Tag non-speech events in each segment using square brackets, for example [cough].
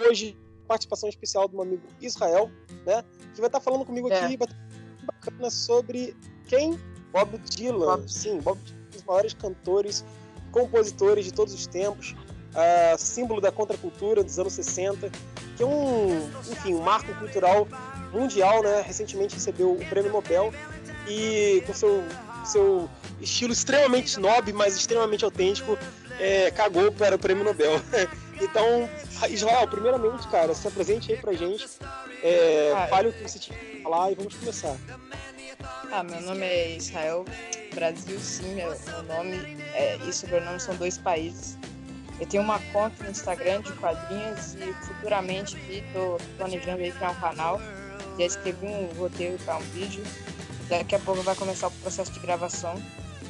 hoje participação especial do meu amigo Israel, né? Que vai estar falando comigo É. aqui bacana sobre quem? Bob Dylan. Bob. Sim, Bob Dylan, um dos maiores cantores, compositores de todos os tempos, ah, símbolo da contracultura dos anos 60, que é um, enfim, um marco cultural mundial, né? Recentemente recebeu o Prêmio Nobel e com seu seu estilo extremamente snob, mas extremamente autêntico, é, cagou para o Prêmio Nobel. [laughs] Então, Israel, primeiramente, cara, se apresente aí pra gente, é, Ah, fale o que você tinha que falar e vamos começar. Ah, meu nome é Israel, Brasil sim, meu, meu nome é, e sobrenome são dois países. Eu tenho uma conta no Instagram de quadrinhos e futuramente aqui tô planejando aí criar um canal. Já escrevi um roteiro para um vídeo. Daqui a pouco vai começar o processo de gravação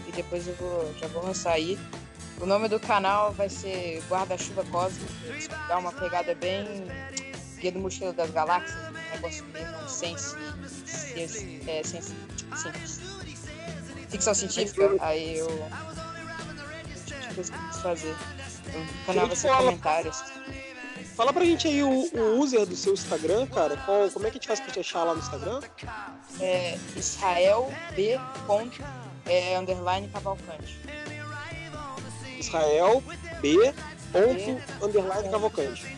e depois eu vou, já vou lançar aí. O nome do canal vai ser Guarda-Chuva Cósmico. Dá uma pegada bem Guia do Mochila das Galáxias, um negócio meio sense, sense, é, sense, ficção científica. Aí eu. Coisa que eu fazer. O canal vai ser Fala. comentários. Fala pra gente aí o, o user do seu Instagram, cara. Qual, como é que a gente faz pra te achar lá no Instagram? É Israel B. Ponto, é, underline Cavalcante. Israel B. Ponto, underline Cavalcante.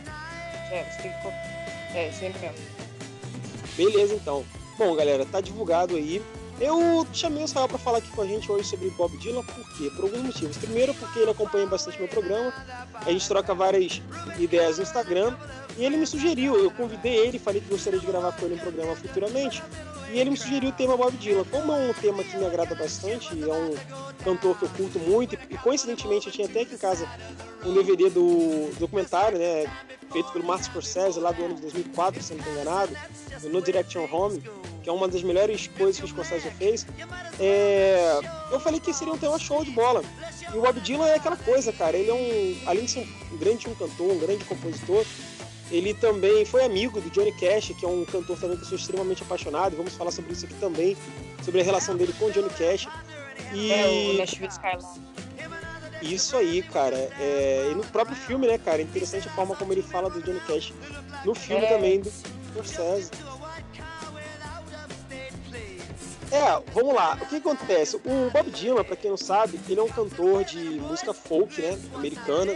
É, você tem que. É, sempre mesmo. Beleza, então. Bom, galera, tá divulgado aí. Eu chamei o Israel para falar aqui com a gente hoje sobre Bob Dylan, por quê? Por alguns motivos. Primeiro, porque ele acompanha bastante meu programa, a gente troca várias ideias no Instagram, e ele me sugeriu, eu convidei ele, falei que gostaria de gravar com ele um programa futuramente, e ele me sugeriu o tema Bob Dylan. Como é um tema que me agrada bastante, é um cantor que eu curto muito, e coincidentemente eu tinha até aqui em casa um DVD do documentário, né, feito pelo Martin Scorsese lá do ano de 2004, se não estou enganado, No Direction Home, que é uma das melhores coisas que o Scorsese fez. É, eu falei que seria um tema show de bola. E o Bob Dylan é aquela coisa, cara. Ele é um, além de ser um grande um cantor, um grande compositor, ele também foi amigo do Johnny Cash, que é um cantor também que eu sou extremamente apaixonado. Vamos falar sobre isso aqui também, sobre a relação dele com o Johnny Cash. E É o Nashville Skyline. isso aí, cara. É, e no próprio filme, né, cara? É interessante a forma como ele fala do Johnny Cash no filme É. também do Scorsese. É, vamos lá. O que acontece? O Bob Dylan, pra quem não sabe, ele é um cantor de música folk, né, americana.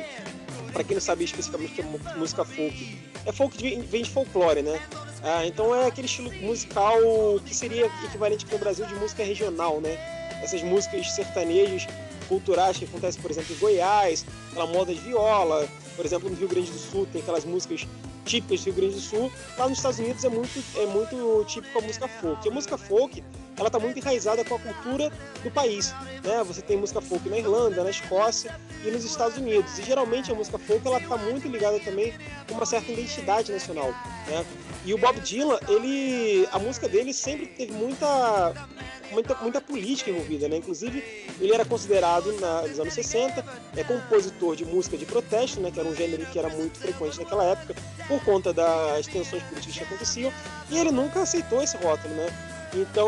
Pra quem não sabe especificamente o que é música folk, é folk de, vem de folclore, né? Ah, então é aquele estilo musical que seria equivalente aqui no Brasil de música regional, né? Essas músicas sertanejas culturais que acontecem, por exemplo, em Goiás, aquela moda de viola, por exemplo, no Rio Grande do Sul tem aquelas músicas típicas do Rio Grande do Sul. Lá nos Estados Unidos é muito, é muito típico a música folk. A música folk, ela tá muito enraizada com a cultura do país, né? Você tem música folk na Irlanda, na Escócia e nos Estados Unidos. E geralmente a música folk, ela tá muito ligada também com uma certa identidade nacional, né? E o Bob Dylan, ele, a música dele sempre teve muita muita, muita política envolvida, né? Inclusive, ele era considerado na, nos anos 60 é compositor de música de protesto, né? Que era um gênero que era muito frequente naquela época por conta das tensões políticas que aconteciam. E ele nunca aceitou esse rótulo, né? Então,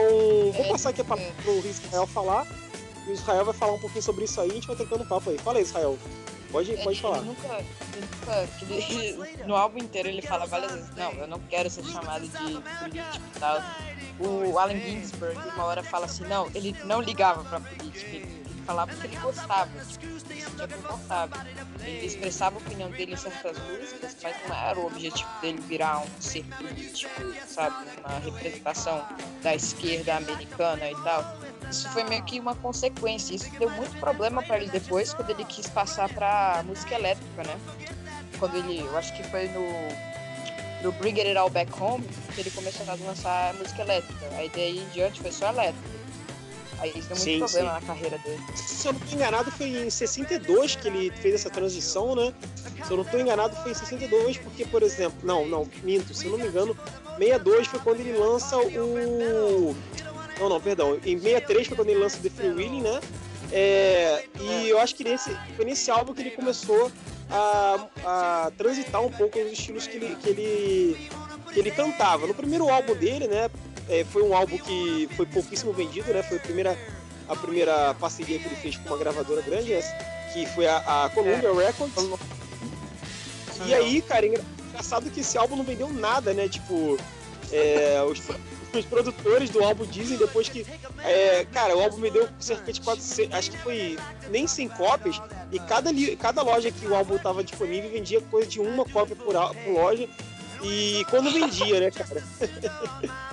vou É, passar aqui a palavra é. pro Israel falar. O Israel vai falar um pouquinho sobre isso aí, a gente vai trocando papo aí. Fala aí, Israel. Pode, pode Ele falar. nunca, ele nunca ele- [laughs] no álbum inteiro ele fala várias vezes, não, eu não quero ser chamado de político e tal. O Allen Ginsberg uma hora fala assim, não, ele não ligava pra política, falava porque ele gostava, tipo, ele confortável. Ele expressava a opinião dele em certas músicas, mas não era o objetivo dele virar um ser político, sabe? Uma representação da esquerda americana e tal isso foi meio que uma consequência. Isso deu muito problema para ele depois, quando ele quis passar para música elétrica, né? Quando ele, eu acho que foi no no Bring It All Back Home que ele começou a lançar música elétrica. Aí daí em diante foi só elétrica. Aí isso deu muito Sim, problema sim. na carreira dele. Se eu não estou enganado, foi em 62 que ele fez essa transição, né? Se eu não estou enganado, foi em 62, porque, por exemplo, não, não, minto, se eu não me engano, 62 foi quando ele lança o. Não, não, perdão. Em 63 foi quando ele lança The Free Willing, né? É, e eu acho que nesse, foi nesse álbum que ele começou a, a transitar um pouco os estilos que ele, que ele, que ele cantava. No primeiro álbum dele, né? É, foi um álbum que foi pouquíssimo vendido, né? Foi a primeira, a primeira parceria que ele fez com uma gravadora grande, essa, que foi a, a Columbia Records. E aí, cara, engra- engraçado que esse álbum não vendeu nada, né? Tipo, é, os, os produtores do álbum dizem depois que, é, cara, o álbum vendeu cerca de 400, acho que foi nem 100 cópias, e cada, cada loja que o álbum estava disponível vendia coisa de uma cópia por, por loja, e quando vendia, né, cara? [laughs]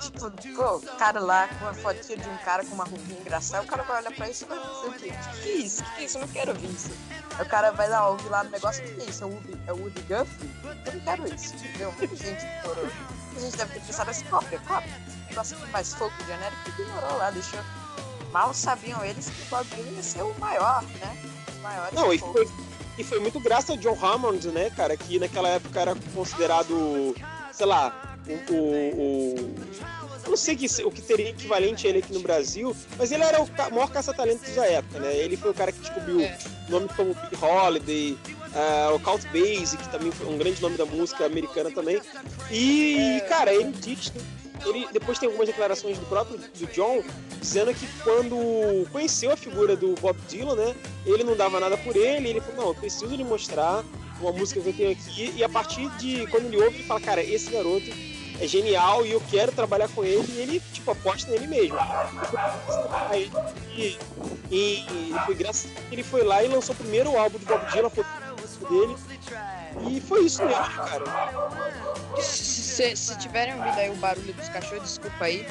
tipo, pô, o cara lá com uma fotinha de um cara com uma roupinha engraçada, o cara vai olhar pra isso e vai dizer o quê? Que que é isso? Que que é isso? Eu não quero ouvir isso. Aí o cara vai lá ouvir lá no negócio, o que é isso? É o Woody, é Woody Guthrie? Eu não quero isso, entendeu? Muita gente ignorou. A gente deve ter pensado assim, cópia, cópia. Negócio aqui mais folk genérico, ignorou lá, deixou. Mal sabiam eles que o Dylan ia ser o maior, né? Não, e foi, e foi muito graças ao John Hammond, né, cara, que naquela época era considerado, sei lá, o, o, não sei que, o que teria equivalente a ele aqui no Brasil, mas ele era o maior caça-talentos da época, né? Ele foi o cara que descobriu é. nomes como Big Holiday, uh, o Count Basie, que também foi um grande nome da música americana também. E, cara, ele diz ele depois tem algumas declarações do próprio do John dizendo que quando conheceu a figura do Bob Dylan, né, ele não dava nada por ele, ele falou, não, eu preciso lhe mostrar uma música que eu tenho aqui, e a partir de quando ele ouve, ele fala, cara, esse garoto é genial e eu quero trabalhar com ele e ele, tipo, aposta nele mesmo. Aí, e, e, foi graças a ele foi lá e lançou o primeiro álbum do Bob Dylan, foi dele. E foi isso mesmo, cara. Se, se tiverem ouvido aí o barulho dos cachorros, desculpa aí.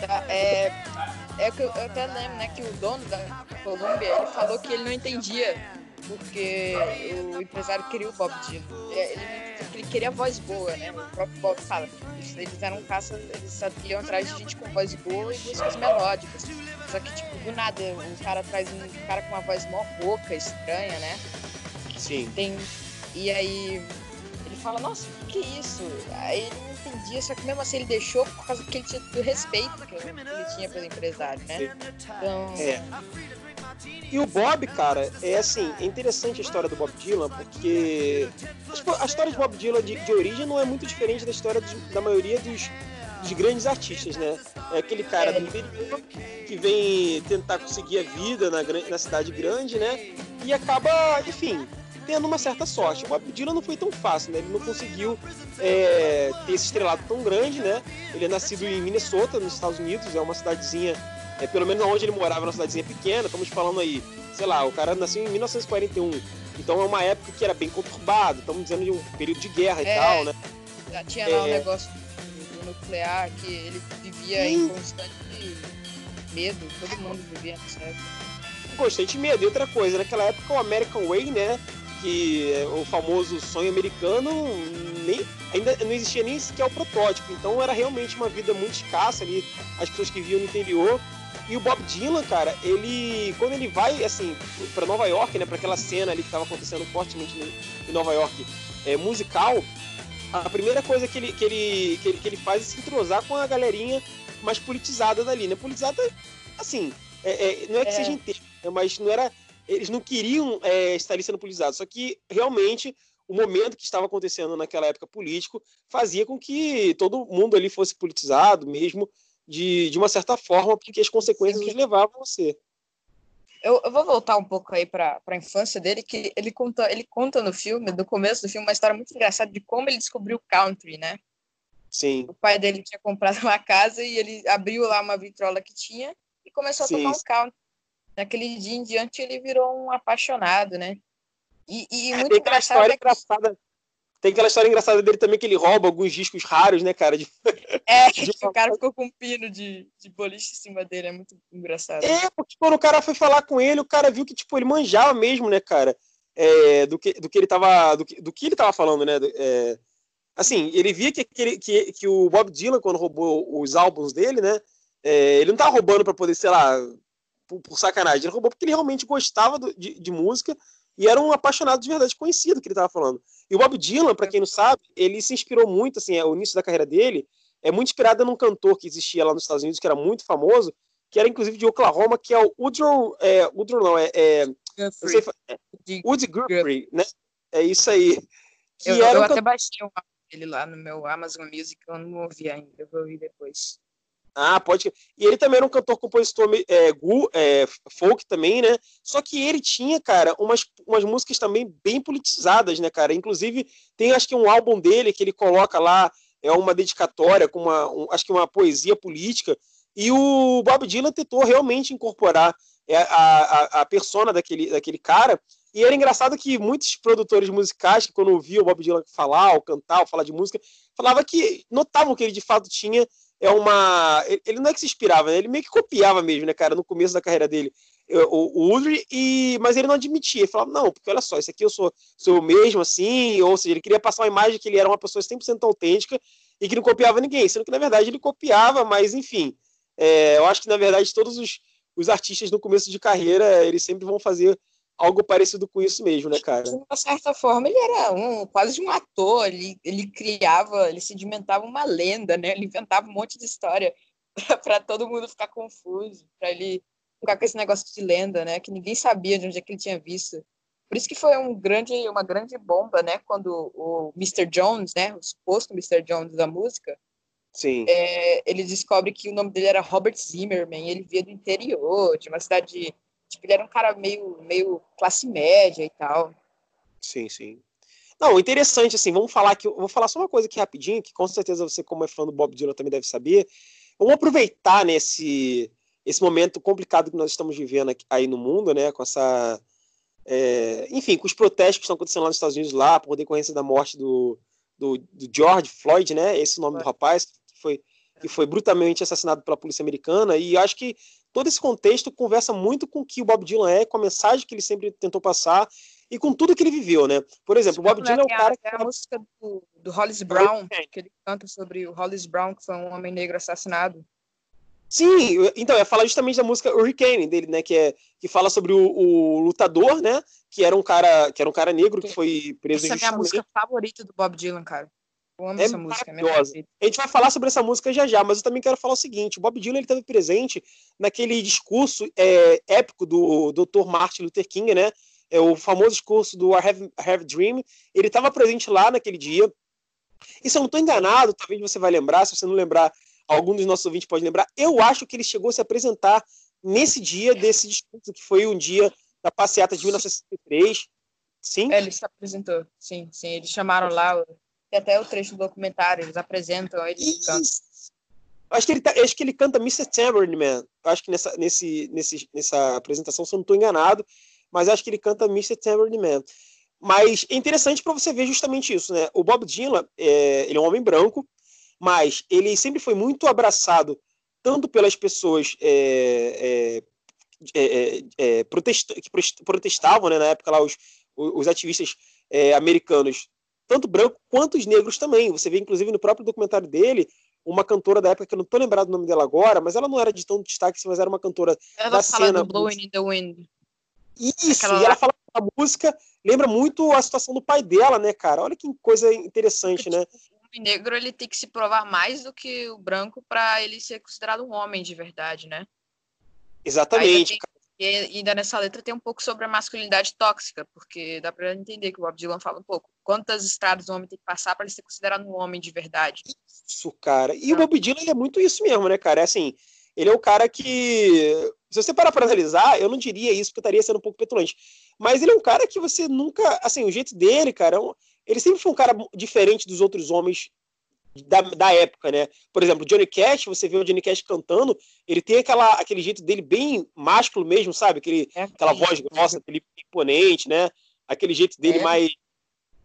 Tá, é, é que eu, eu até lembro, né, que o dono da Colômbia, ele falou que ele não entendia porque o empresário queria o Bob Dylan. É, ele, ele queria voz boa, né? O próprio Bob fala. Eles, eles eram caça, eles iam atrás de gente com voz boa e músicas melódicas. Só que, tipo, do nada, o cara traz um cara com uma voz mó rouca, estranha, né? Sim. Tem. E aí ele fala, nossa, o que é isso? Aí ele não entendia, só que mesmo assim ele deixou por causa que ele tinha do respeito que ele tinha pelo empresário, né? Então. É. E o Bob, cara, é assim, é interessante a história do Bob Dylan, porque tipo, a história de Bob Dylan de, de origem não é muito diferente da história da maioria dos, dos grandes artistas, né? É aquele cara do interior que vem tentar conseguir a vida na, na cidade grande, né? E acaba, enfim, tendo uma certa sorte. O Bob Dylan não foi tão fácil, né? Ele não conseguiu é, ter esse estrelado tão grande, né? Ele é nascido em Minnesota, nos Estados Unidos, é uma cidadezinha é, pelo menos onde ele morava, uma cidadezinha pequena, estamos falando aí, sei lá, o cara nasceu em 1941, então é uma época que era bem conturbada, estamos dizendo de um período de guerra é, e tal, né? Já tinha lá o é... um negócio do, nuclear, que ele vivia Sim. em constante medo, todo mundo vivia nessa época. Constante medo, e outra coisa, naquela época o American Way, né, que é o famoso sonho americano, nem, ainda não existia nem sequer o protótipo, então era realmente uma vida muito escassa ali, as pessoas que viviam no interior e o Bob Dylan, cara, ele. Quando ele vai, assim, para Nova York, né? para aquela cena ali que estava acontecendo fortemente em Nova York, é, musical, a primeira coisa que ele, que, ele, que, ele, que ele faz é se entrosar com a galerinha mais politizada dali, né? Politizada, assim, é, é, não é que é. seja inteiro, né, mas não era. Eles não queriam é, estar ali sendo politizados, só que realmente o momento que estava acontecendo naquela época político fazia com que todo mundo ali fosse politizado mesmo de, de uma certa forma, porque as consequências os levavam a ser. Eu, eu, vou voltar um pouco aí para a infância dele, que ele conta, ele conta no filme, no começo do filme, uma história muito engraçada de como ele descobriu o country, né? Sim. O pai dele tinha comprado uma casa e ele abriu lá uma vitrola que tinha e começou Sim. a tocar um country. Naquele dia em diante ele virou um apaixonado, né? E, e muito engraçado. É que... engraçada tem aquela história engraçada dele também que ele rouba alguns discos raros, né, cara? De... É, [laughs] de... [laughs] o cara ficou com um pino de, de boliche em cima dele, é muito engraçado. É, porque quando o cara foi falar com ele, o cara viu que, tipo, ele manjava mesmo, né, cara? É, do, que, do que ele tava. Do que, do que ele tava falando, né? É, assim, ele via que, que, que, que o Bob Dylan, quando roubou os álbuns dele, né? É, ele não tava roubando para poder, sei lá, por, por, sacanagem. Ele roubou porque ele realmente gostava do, de, de música e era um apaixonado de verdade, conhecido que ele estava falando. E o Bob Dylan, para quem não sabe, ele se inspirou muito, assim, é, o início da carreira dele é muito inspirado num cantor que existia lá nos Estados Unidos, que era muito famoso, que era inclusive de Oklahoma, que é o Woodrow, é, Woodrow não, é, é, sei, é Woody Guthrie, né? É isso aí. Que eu, eu um até baixei um dele lá no meu Amazon Music, eu não ouvi ainda, eu vou ouvir depois. Ah, pode. E ele também era um cantor compositor é, gu, é, folk também, né? Só que ele tinha, cara, umas, umas músicas também bem politizadas, né, cara? Inclusive, tem acho que um álbum dele que ele coloca lá, é uma dedicatória com uma, um, acho que uma poesia política. E o Bob Dylan tentou realmente incorporar é, a, a, a persona daquele, daquele cara. E era engraçado que muitos produtores musicais, que quando ouviam o Bob Dylan falar, ou cantar, ou falar de música, falava que notavam que ele de fato tinha é uma. Ele não é que se inspirava, né? ele meio que copiava mesmo, né, cara, no começo da carreira dele. O, o Udry, e, mas ele não admitia. Ele falava, não, porque olha só, isso aqui eu sou, sou eu mesmo, assim, ou seja, ele queria passar uma imagem que ele era uma pessoa 100% autêntica e que não copiava ninguém, sendo que na verdade ele copiava, mas enfim, é, eu acho que na verdade todos os, os artistas no começo de carreira, eles sempre vão fazer algo parecido com isso mesmo, né, cara? De uma certa forma, ele era um, quase um ator, ele, ele criava, ele sedimentava uma lenda, né? Ele inventava um monte de história [laughs] para todo mundo ficar confuso, para ele ficar com esse negócio de lenda, né? Que ninguém sabia de onde é que ele tinha visto. Por isso que foi um grande, uma grande bomba, né? Quando o Mr. Jones, né? O suposto Mr. Jones da música, Sim. É, ele descobre que o nome dele era Robert Zimmerman, ele via do interior, de uma cidade Tipo, ele era um cara meio, meio classe média e tal. Sim, sim. Não, interessante, assim, vamos falar aqui, vou falar só uma coisa aqui rapidinho, que com certeza você, como é fã do Bob Dylan, também deve saber. Vamos aproveitar nesse esse momento complicado que nós estamos vivendo aqui, aí no mundo, né, com essa... É, enfim, com os protestos que estão acontecendo lá nos Estados Unidos, lá, por decorrência da morte do, do, do George Floyd, né, esse é o nome do rapaz, que foi, que foi brutalmente assassinado pela polícia americana, e acho que todo esse contexto conversa muito com o que o Bob Dylan é, com a mensagem que ele sempre tentou passar e com tudo que ele viveu, né? Por exemplo, o Bob Dylan é o cara que... a música do, do Hollis Brown, que ele canta sobre o Hollis Brown, que foi um homem negro assassinado. Sim, então, eu ia falar justamente da música Hurricane dele, né? Que, é, que fala sobre o, o lutador, né? Que era um cara, que era um cara negro que foi preso Essa é a minha música favorita do Bob Dylan, cara. Eu amo é essa música, é A gente vai falar sobre essa música já já, mas eu também quero falar o seguinte: o Bob Dylan ele esteve presente naquele discurso é, épico do Dr. Martin Luther King, né? É o famoso discurso do I Have, I Have Dream. Ele estava presente lá naquele dia. E se eu não estou enganado, talvez você vai lembrar, se você não lembrar, algum dos nossos ouvintes pode lembrar. Eu acho que ele chegou a se apresentar nesse dia desse discurso, que foi um dia da passeata de 1963. Sim? É, ele se apresentou, sim, sim. Eles chamaram lá tem até o trecho do documentário, eles apresentam ele cantando. Acho que ele, tá, acho que ele canta Mr. Tambourine Man. Acho que nessa, nesse, nesse, nessa apresentação, se eu não estou enganado, mas acho que ele canta Mr. Tambourine Man. Mas é interessante para você ver justamente isso, né? O Bob Dylan, é, ele é um homem branco, mas ele sempre foi muito abraçado tanto pelas pessoas é, é, é, é, é protest, que protestavam, né, na época lá, os, os ativistas americanos tanto branco quanto os negros também. Você vê, inclusive, no próprio documentário dele, uma cantora da época, que eu não tô lembrado o nome dela agora, mas ela não era de tão destaque, mas era uma cantora ela da cena. Blowing in the Wind. Isso, Aquela e ela fala a música, lembra muito a situação do pai dela, né, cara? Olha que coisa interessante, né? O negro ele tem que se provar mais do que o branco para ele ser considerado um homem de verdade, né? Exatamente. E ainda nessa letra tem um pouco sobre a masculinidade tóxica, porque dá para entender que o Bob Dylan fala um pouco. Quantas estradas o homem tem que passar para ele ser considerado um homem de verdade? Isso, cara. E ah. o Bob Dylan é muito isso mesmo, né, cara? É assim, ele é o cara que. Se você parar para analisar, eu não diria isso, porque eu estaria sendo um pouco petulante. Mas ele é um cara que você nunca. Assim, o jeito dele, cara, é ele sempre foi um cara diferente dos outros homens da, da época, né? Por exemplo, Johnny Cash, você vê o Johnny Cash cantando, ele tem aquela, aquele jeito dele bem másculo mesmo, sabe? Aquele, é, aquela voz grossa, aquele imponente, né? Aquele jeito dele é. mais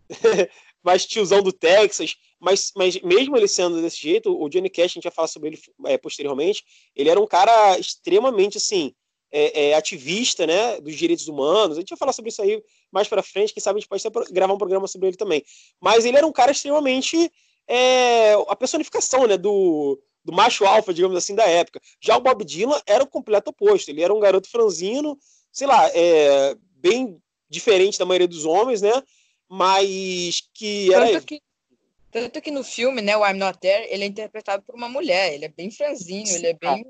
[laughs] mais tiozão do Texas, mas, mas mesmo ele sendo desse jeito, o Johnny Cash, a gente vai falar sobre ele é, posteriormente, ele era um cara extremamente, assim, é, é, ativista, né, dos direitos humanos, a gente vai falar sobre isso aí mais para frente, quem sabe a gente pode até gravar um programa sobre ele também, mas ele era um cara extremamente é, a personificação né, do, do macho alfa, digamos assim, da época. Já o Bob Dylan era o completo oposto. Ele era um garoto franzino, sei lá, é, bem diferente da maioria dos homens, né? Mas que era. Tanto que, tanto que no filme, né, o I'm Not There, ele é interpretado por uma mulher. Ele é bem franzino, Sim, ele é bem.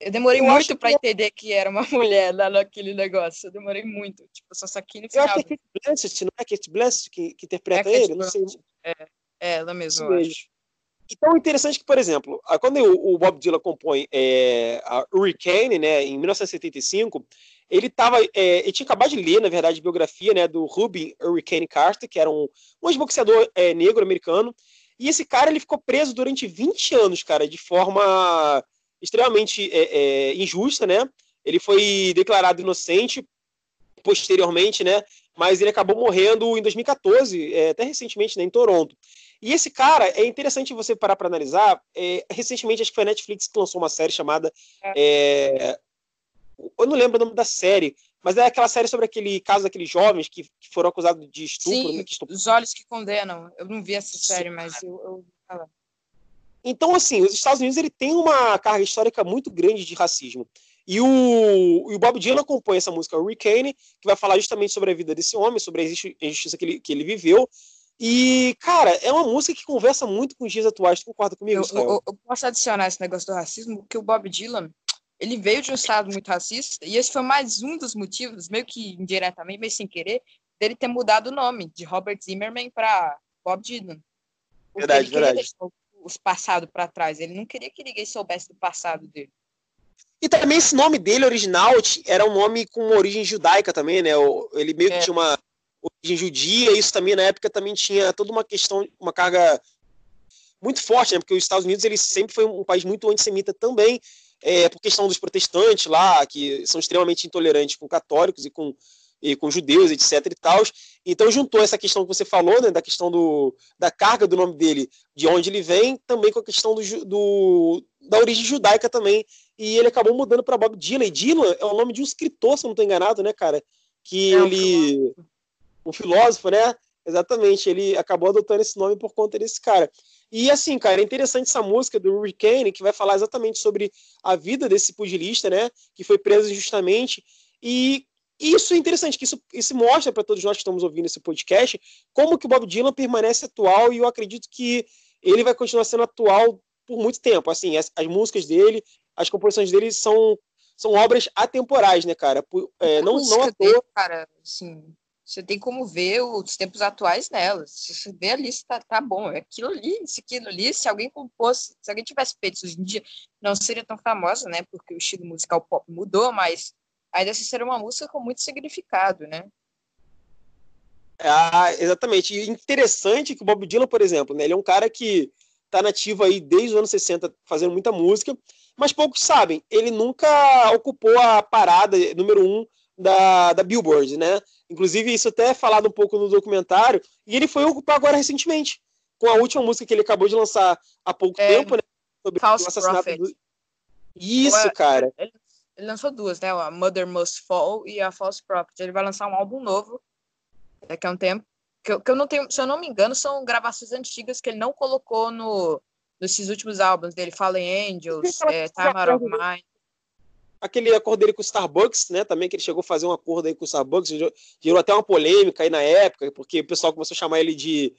Eu demorei eu muito para que... entender que era uma [laughs] mulher lá naquele negócio. Eu demorei muito. Tipo, só aqui no final. Eu acho que é Kate Blanchett, não é Kate Blanchett que, que interpreta é ele? Não sei. É. É, ela mesma, eu acho. Então, interessante que, por exemplo, quando o Bob Dylan compõe é, a Hurricane, né, em 1975, ele tava, é, ele tinha acabado de ler, na verdade, a biografia né, do Ruby Hurricane Carter, que era um, um boxeador é, negro americano, e esse cara ele ficou preso durante 20 anos, cara, de forma extremamente é, é, injusta, né? Ele foi declarado inocente posteriormente, né? Mas ele acabou morrendo em 2014, é, até recentemente, né, em Toronto. E esse cara, é interessante você parar para analisar. É, recentemente, acho que foi a Netflix que lançou uma série chamada. É, eu não lembro o nome da série, mas é aquela série sobre aquele caso daqueles jovens que, que foram acusados de estupro. Sim, né, estupro. Os Olhos que Condenam. Eu não vi essa série, Sim. mas eu, eu... Então, assim, os Estados Unidos ele tem uma carga histórica muito grande de racismo. E o, o Bob Dylan compõe essa música Hurricane, que vai falar justamente sobre a vida desse homem, sobre a injustiça que ele, que ele viveu. E, cara, é uma música que conversa muito com os dias atuais. Tu concorda comigo, eu, eu, eu, posso adicionar esse negócio do racismo, porque o Bob Dylan, ele veio de um estado muito racista, e esse foi mais um dos motivos, meio que indiretamente, meio sem querer, dele ter mudado o nome de Robert Zimmerman para Bob Dylan. Porque verdade, ele verdade. os passados para trás. Ele não queria que ninguém soubesse do passado dele. E também esse nome dele original era um nome com uma origem judaica também, né? Ele meio que é. tinha uma judia, isso também na época também tinha toda uma questão, uma carga muito forte, né? Porque os Estados Unidos ele sempre foi um país muito antissemita também, é, por questão dos protestantes lá, que são extremamente intolerantes com católicos e com e com judeus, etc e tal. Então juntou essa questão que você falou, né, da questão do, da carga do nome dele, de onde ele vem, também com a questão do, do da origem judaica também. E ele acabou mudando para Bob Dylan. E Dylan é o nome de um escritor, se eu não estou enganado, né, cara? Que é ele. Um, um filósofo, né? Exatamente. Ele acabou adotando esse nome por conta desse cara. E assim, cara, é interessante essa música do Hurricane, que vai falar exatamente sobre a vida desse pugilista, né? Que foi preso injustamente. E isso é interessante, que isso, isso mostra para todos nós que estamos ouvindo esse podcast como que o Bob Dylan permanece atual e eu acredito que ele vai continuar sendo atual por muito tempo. Assim, as, as músicas dele, as composições dele são, são obras atemporais, né, cara? Por, é, não, não à toa... cara, assim, você tem como ver os tempos atuais nelas. Se você vê ali, tá, tá bom. É aquilo ali, isso aquilo ali. Se alguém compôs, se alguém tivesse feito isso hoje em dia, não seria tão famosa, né? Porque o estilo musical pop mudou, mas ainda se ser uma música com muito significado, né? Ah, exatamente. E interessante que o Bob Dylan, por exemplo, né, ele é um cara que está nativo aí desde os anos 60 fazendo muita música, mas poucos sabem, ele nunca ocupou a parada número um da, da Billboard, né? Inclusive, isso até é falado um pouco no documentário, e ele foi ocupar agora recentemente, com a última música que ele acabou de lançar há pouco é, tempo, né? Sobre False o assassinato Prophet. do. Isso, cara. Ele ele lançou duas, né? A Mother Must Fall e a False Property. Ele vai lançar um álbum novo daqui a um tempo. Que eu, que eu não tenho, se eu não me engano, são gravações antigas que ele não colocou no, nesses últimos álbuns dele, Fallen Angels, é, Time Out of Mind. Aquele acordo dele com o Starbucks, né? Também que ele chegou a fazer um acordo aí com o Starbucks, gerou até uma polêmica aí na época, porque o pessoal começou a chamar ele de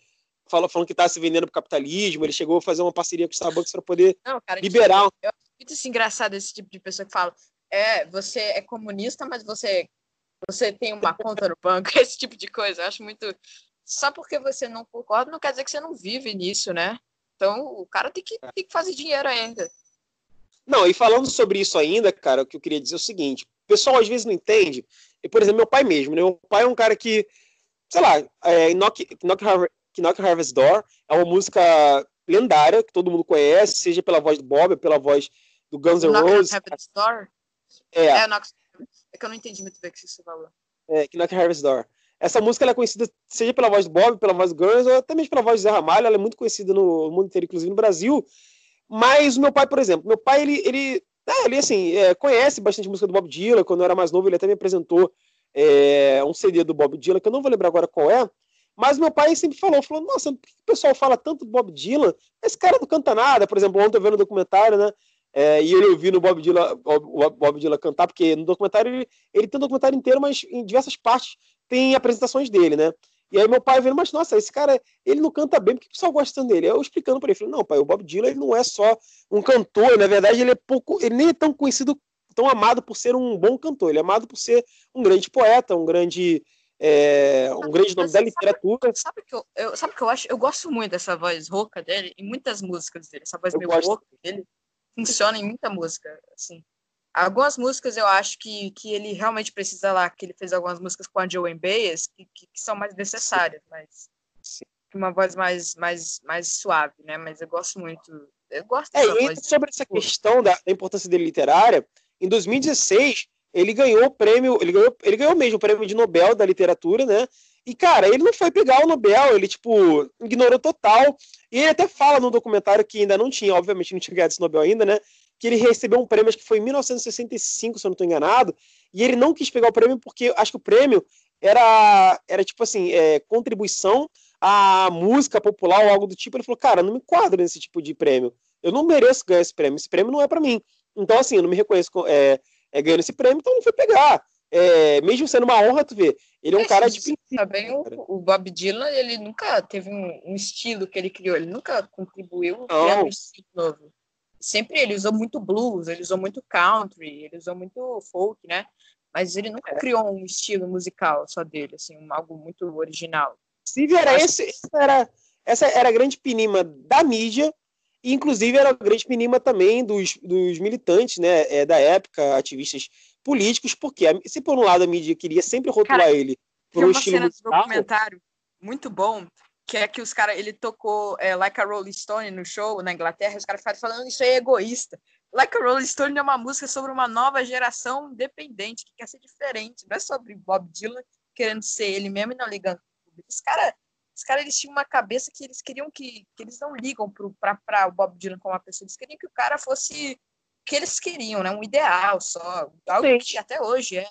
falou, falando que estava se vendendo para o capitalismo, ele chegou a fazer uma parceria com o Starbucks para poder não, cara, liberar. Eu acho muito assim, engraçado esse tipo de pessoa que fala: é, você é comunista, mas você, você tem uma conta no banco, [laughs] esse tipo de coisa. Eu acho muito. Só porque você não concorda, não quer dizer que você não vive nisso, né? Então o cara tem que, tem que fazer dinheiro ainda. Não, e falando sobre isso ainda, cara, o que eu queria dizer é o seguinte: o pessoal às vezes não entende. E, por exemplo, meu pai mesmo, né? Meu pai é um cara que, sei lá, é, Knock, Knock, Harvest, Knock Harvest Door é uma música lendária que todo mundo conhece, seja pela voz do Bob, pela voz do Guns N' Roses. Knock Harvest Door? É, é, Knox, é que eu não entendi muito bem o que você falou. É, Knock Harvest Door. Essa música é conhecida seja pela voz do Bob, pela voz do Guns, ou até mesmo pela voz do Zé Ramalho, ela é muito conhecida no mundo inteiro, inclusive no Brasil. Mas meu pai, por exemplo, meu pai, ele, ele, é, ele assim, é, conhece bastante música do Bob Dylan, quando eu era mais novo, ele até me apresentou é, um CD do Bob Dylan, que eu não vou lembrar agora qual é, mas meu pai sempre falou, falou, nossa, por que o pessoal fala tanto do Bob Dylan? Esse cara não canta nada, por exemplo, ontem eu vendo no documentário, né, é, e ele ouvindo o Bob Dylan, o Bob Dylan cantar, porque no documentário ele, ele tem um documentário inteiro, mas em diversas partes tem apresentações dele, né? E aí meu pai vendo, mas nossa, esse cara, ele não canta bem, por que o pessoal gosta dele? Eu explicando para ele, falei, não, pai, o Bob Dylan ele não é só um cantor, na verdade ele é pouco, ele nem é tão conhecido, tão amado por ser um bom cantor, ele é amado por ser um grande poeta, um grande é, um grande nome da literatura. Sabe o que eu, eu, sabe que eu acho? Eu gosto muito dessa voz rouca dele em muitas músicas dele. Essa voz eu meio gosto. rouca dele funciona em muita música, assim. Algumas músicas eu acho que, que ele realmente precisa lá, que ele fez algumas músicas com a Joan Baez que, que, que são mais necessárias, mas Sim. uma voz mais, mais, mais suave, né? Mas eu gosto muito. Eu gosto é, e voz. sobre essa questão da, da importância dele literária, em 2016 ele ganhou o prêmio, ele ganhou, ele ganhou mesmo o prêmio de Nobel da literatura, né? E, cara, ele não foi pegar o Nobel, ele, tipo, ignorou total. E ele até fala no documentário que ainda não tinha, obviamente não tinha ganhado esse Nobel ainda, né? Que ele recebeu um prêmio, acho que foi em 1965, se eu não estou enganado, e ele não quis pegar o prêmio porque acho que o prêmio era, era tipo assim, é, contribuição à música popular ou algo do tipo. Ele falou, cara, não me enquadro nesse tipo de prêmio. Eu não mereço ganhar esse prêmio. Esse prêmio não é para mim. Então, assim, eu não me reconheço é, é, ganhando esse prêmio, então não fui pegar. É, mesmo sendo uma honra, tu vê. Ele é um é, cara de princípio. Também o, o, Bob Dylan, ele nunca teve um, um, estilo que ele criou, ele nunca contribuiu criando um estilo novo. Sempre ele usou muito blues, ele usou muito country, ele usou muito folk, né? Mas ele nunca é. criou um estilo musical só dele, assim, um, algo muito original. Inclusive, era esse, era, essa era a grande pinima da mídia, e inclusive era a grande pinima também dos, dos militantes né, é, da época, ativistas políticos, porque se por um lado a mídia queria sempre rotular Cara, ele por um estilo musical... documentário muito bom, que é que os caras, ele tocou é, Like a Rolling Stone no show na Inglaterra, os caras ficaram falando isso é egoísta. Like a Rolling Stone é uma música sobre uma nova geração independente, que quer ser diferente, não é sobre Bob Dylan querendo ser ele mesmo e não ligando. Os caras os caras eles tinham uma cabeça que eles queriam que, que eles não ligam para o Bob Dylan como uma pessoa, eles queriam que o cara fosse que eles queriam, né? Um ideal só. Algo Sim. que até hoje é.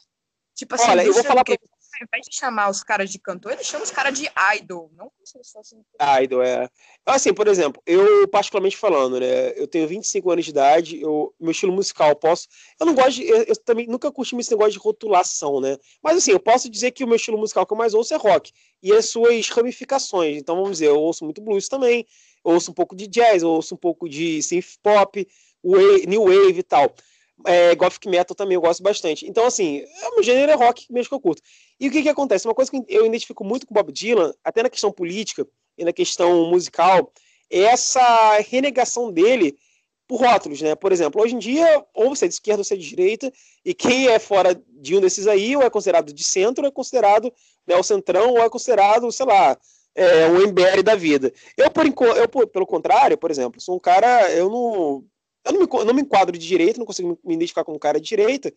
Tipo assim, Olha, eu vou falar pra... ao invés de chamar os caras de cantor, eles chamam os caras de idol. Não fosse. Idol, é. Assim, por exemplo, eu, particularmente falando, né? Eu tenho 25 anos de idade, eu, meu estilo musical, posso. Eu não gosto de. Eu, eu também nunca curti esse negócio de rotulação, né? Mas assim, eu posso dizer que o meu estilo musical que eu mais ouço é rock. E as suas ramificações. Então, vamos dizer, eu ouço muito blues também, eu ouço um pouco de jazz, eu ouço um pouco de synth pop wave, new wave e tal. É, gothic metal também eu gosto bastante. Então, assim, é meu gênero é rock mesmo que eu curto. E o que que acontece? Uma coisa que eu identifico muito com Bob Dylan, até na questão política e na questão musical, é essa renegação dele por rótulos, né? Por exemplo, hoje em dia, ou você é de esquerda ou você é de direita, e quem é fora de um desses aí, ou é considerado de centro, ou é considerado né, o centrão, ou é considerado, sei lá, é, um da vida. Eu, por, eu, pelo contrário, por exemplo, sou um cara, eu não eu não me, não me enquadro de direita, não consigo me identificar como cara de direita,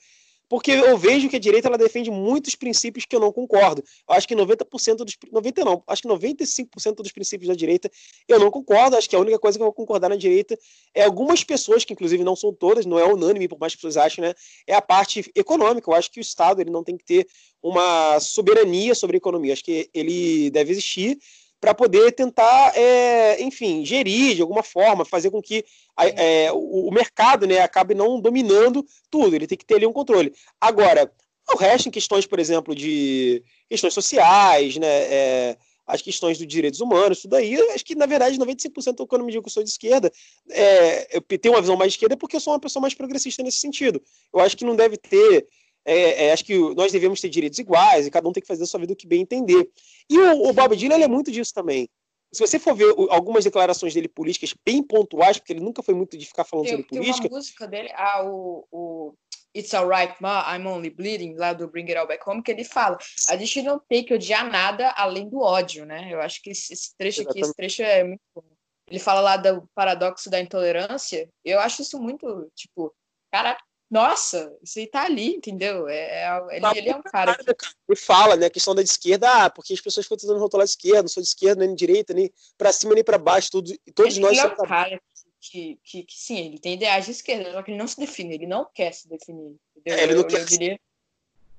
porque eu vejo que a direita ela defende muitos princípios que eu não concordo. Eu acho que 90% dos 90 não, acho que 95% dos princípios da direita eu não concordo. Acho que a única coisa que eu vou concordar na direita é algumas pessoas que inclusive não são todas, não é unânime, por mais que pessoas achem, né? É a parte econômica. Eu acho que o Estado ele não tem que ter uma soberania sobre a economia. Acho que ele deve existir para poder tentar, é, enfim, gerir de alguma forma, fazer com que a, é, o, o, mercado né, acabe não dominando tudo, ele tem que ter ali um controle. Agora, o resto, em questões, por exemplo, de questões sociais, né, é, as questões dos direitos humanos, tudo aí, acho que, na verdade, 95% quando me digo que eu sou de esquerda, é, eu tenho uma visão mais de esquerda porque eu sou uma pessoa mais progressista nesse sentido. Eu acho que não deve ter é, é, acho que nós devemos ter direitos iguais e cada um tem que fazer a sua vida o que bem entender. E o, o Bob Dylan é muito disso também. Se você for ver algumas declarações dele políticas bem pontuais, porque ele nunca foi muito de ficar falando tem, sobre tem política. Tem uma música dele, ah, o, o It's Alright Ma, I'm Only Bleeding, lá do Bring It All Back Home, que ele fala: a gente não tem que odiar nada além do ódio, né? Eu acho que esse, trecho Exatamente. aqui, esse trecho é muito bom. Ele fala lá do paradoxo da intolerância. Eu acho isso muito, tipo, cara, nossa, isso aí tá ali, entendeu? É, é ele, ele, é um cara. Que... E fala, né? A questão da esquerda, ah, porque as pessoas ficam tentando rotular a esquerda, não sou de esquerda, nem de direita, nem pra cima, nem pra baixo, tudo, todos ele, nós ele é um cara que, que, que, sim, ele tem ideais de esquerda, só que ele não se define, ele não quer se definir. É, ele não eu, quer. Eu diria,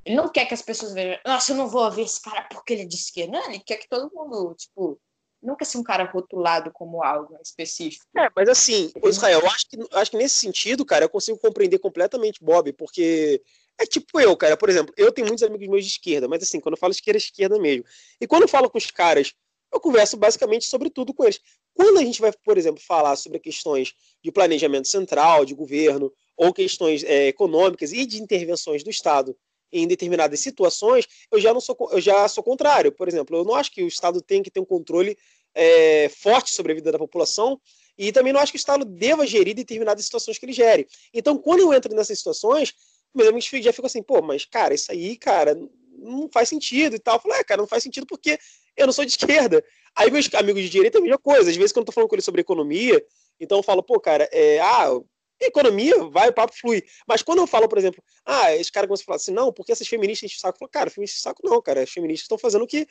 ele não quer que as pessoas vejam, nossa, eu não vou ouvir esse cara porque ele é de esquerda. Não, ele quer que todo mundo, tipo, nunca ser um cara rotulado como algo específico. É, mas assim, Israel, eu acho que, acho que nesse sentido, cara, eu consigo compreender completamente Bob, porque é tipo eu, cara, por exemplo, eu tenho muitos amigos meus de esquerda, mas assim, quando eu falo esquerda, é esquerda mesmo. E quando eu falo com os caras, eu converso basicamente sobre tudo com eles. Quando a gente vai, por exemplo, falar sobre questões de planejamento central, de governo, ou questões é, econômicas e de intervenções do Estado em determinadas situações, eu já não sou, eu já sou contrário. Por exemplo, eu não acho que o Estado tem que ter um controle é, forte sobre a vida da população e também não acho que o Estado deva gerir determinadas situações que ele gere. Então, quando eu entro nessas situações, meus amigos já ficam assim, pô, mas cara, isso aí, cara, não faz sentido e tal. Eu falo, é, cara, não faz sentido porque eu não sou de [laughs] esquerda. Aí meus amigos de direita é a mesma coisa. Às vezes, quando eu tô falando com eles sobre economia, então eu falo, pô, cara, é, ah, economia, vai, o papo flui. Mas quando eu falo, por exemplo, ah, esse cara começa a falar assim, não, porque essas feministas enchem o saco? Eu falo, cara, feministas saco não, cara. As feministas estão fazendo o que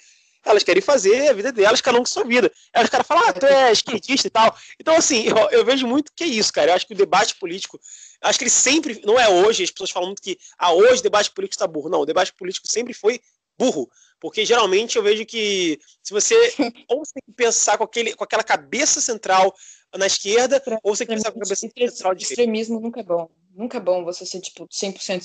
elas querem fazer a vida delas, cada um com sua vida. Aí os caras falam, ah, tu é esquerdista e tal. Então, assim, eu, eu, vejo muito que é isso, cara. Eu acho que o debate político, acho que ele sempre, não é hoje, as pessoas falam muito que, ah, hoje o debate político está burro. Não, o debate político sempre foi burro. Porque geralmente eu vejo que se você [laughs] ou você tem que pensar com, aquele, com aquela cabeça central na esquerda, ou você tem que pensar com a cabeça central de Extremismo nunca é bom. Nunca é bom você ser, tipo, 100%,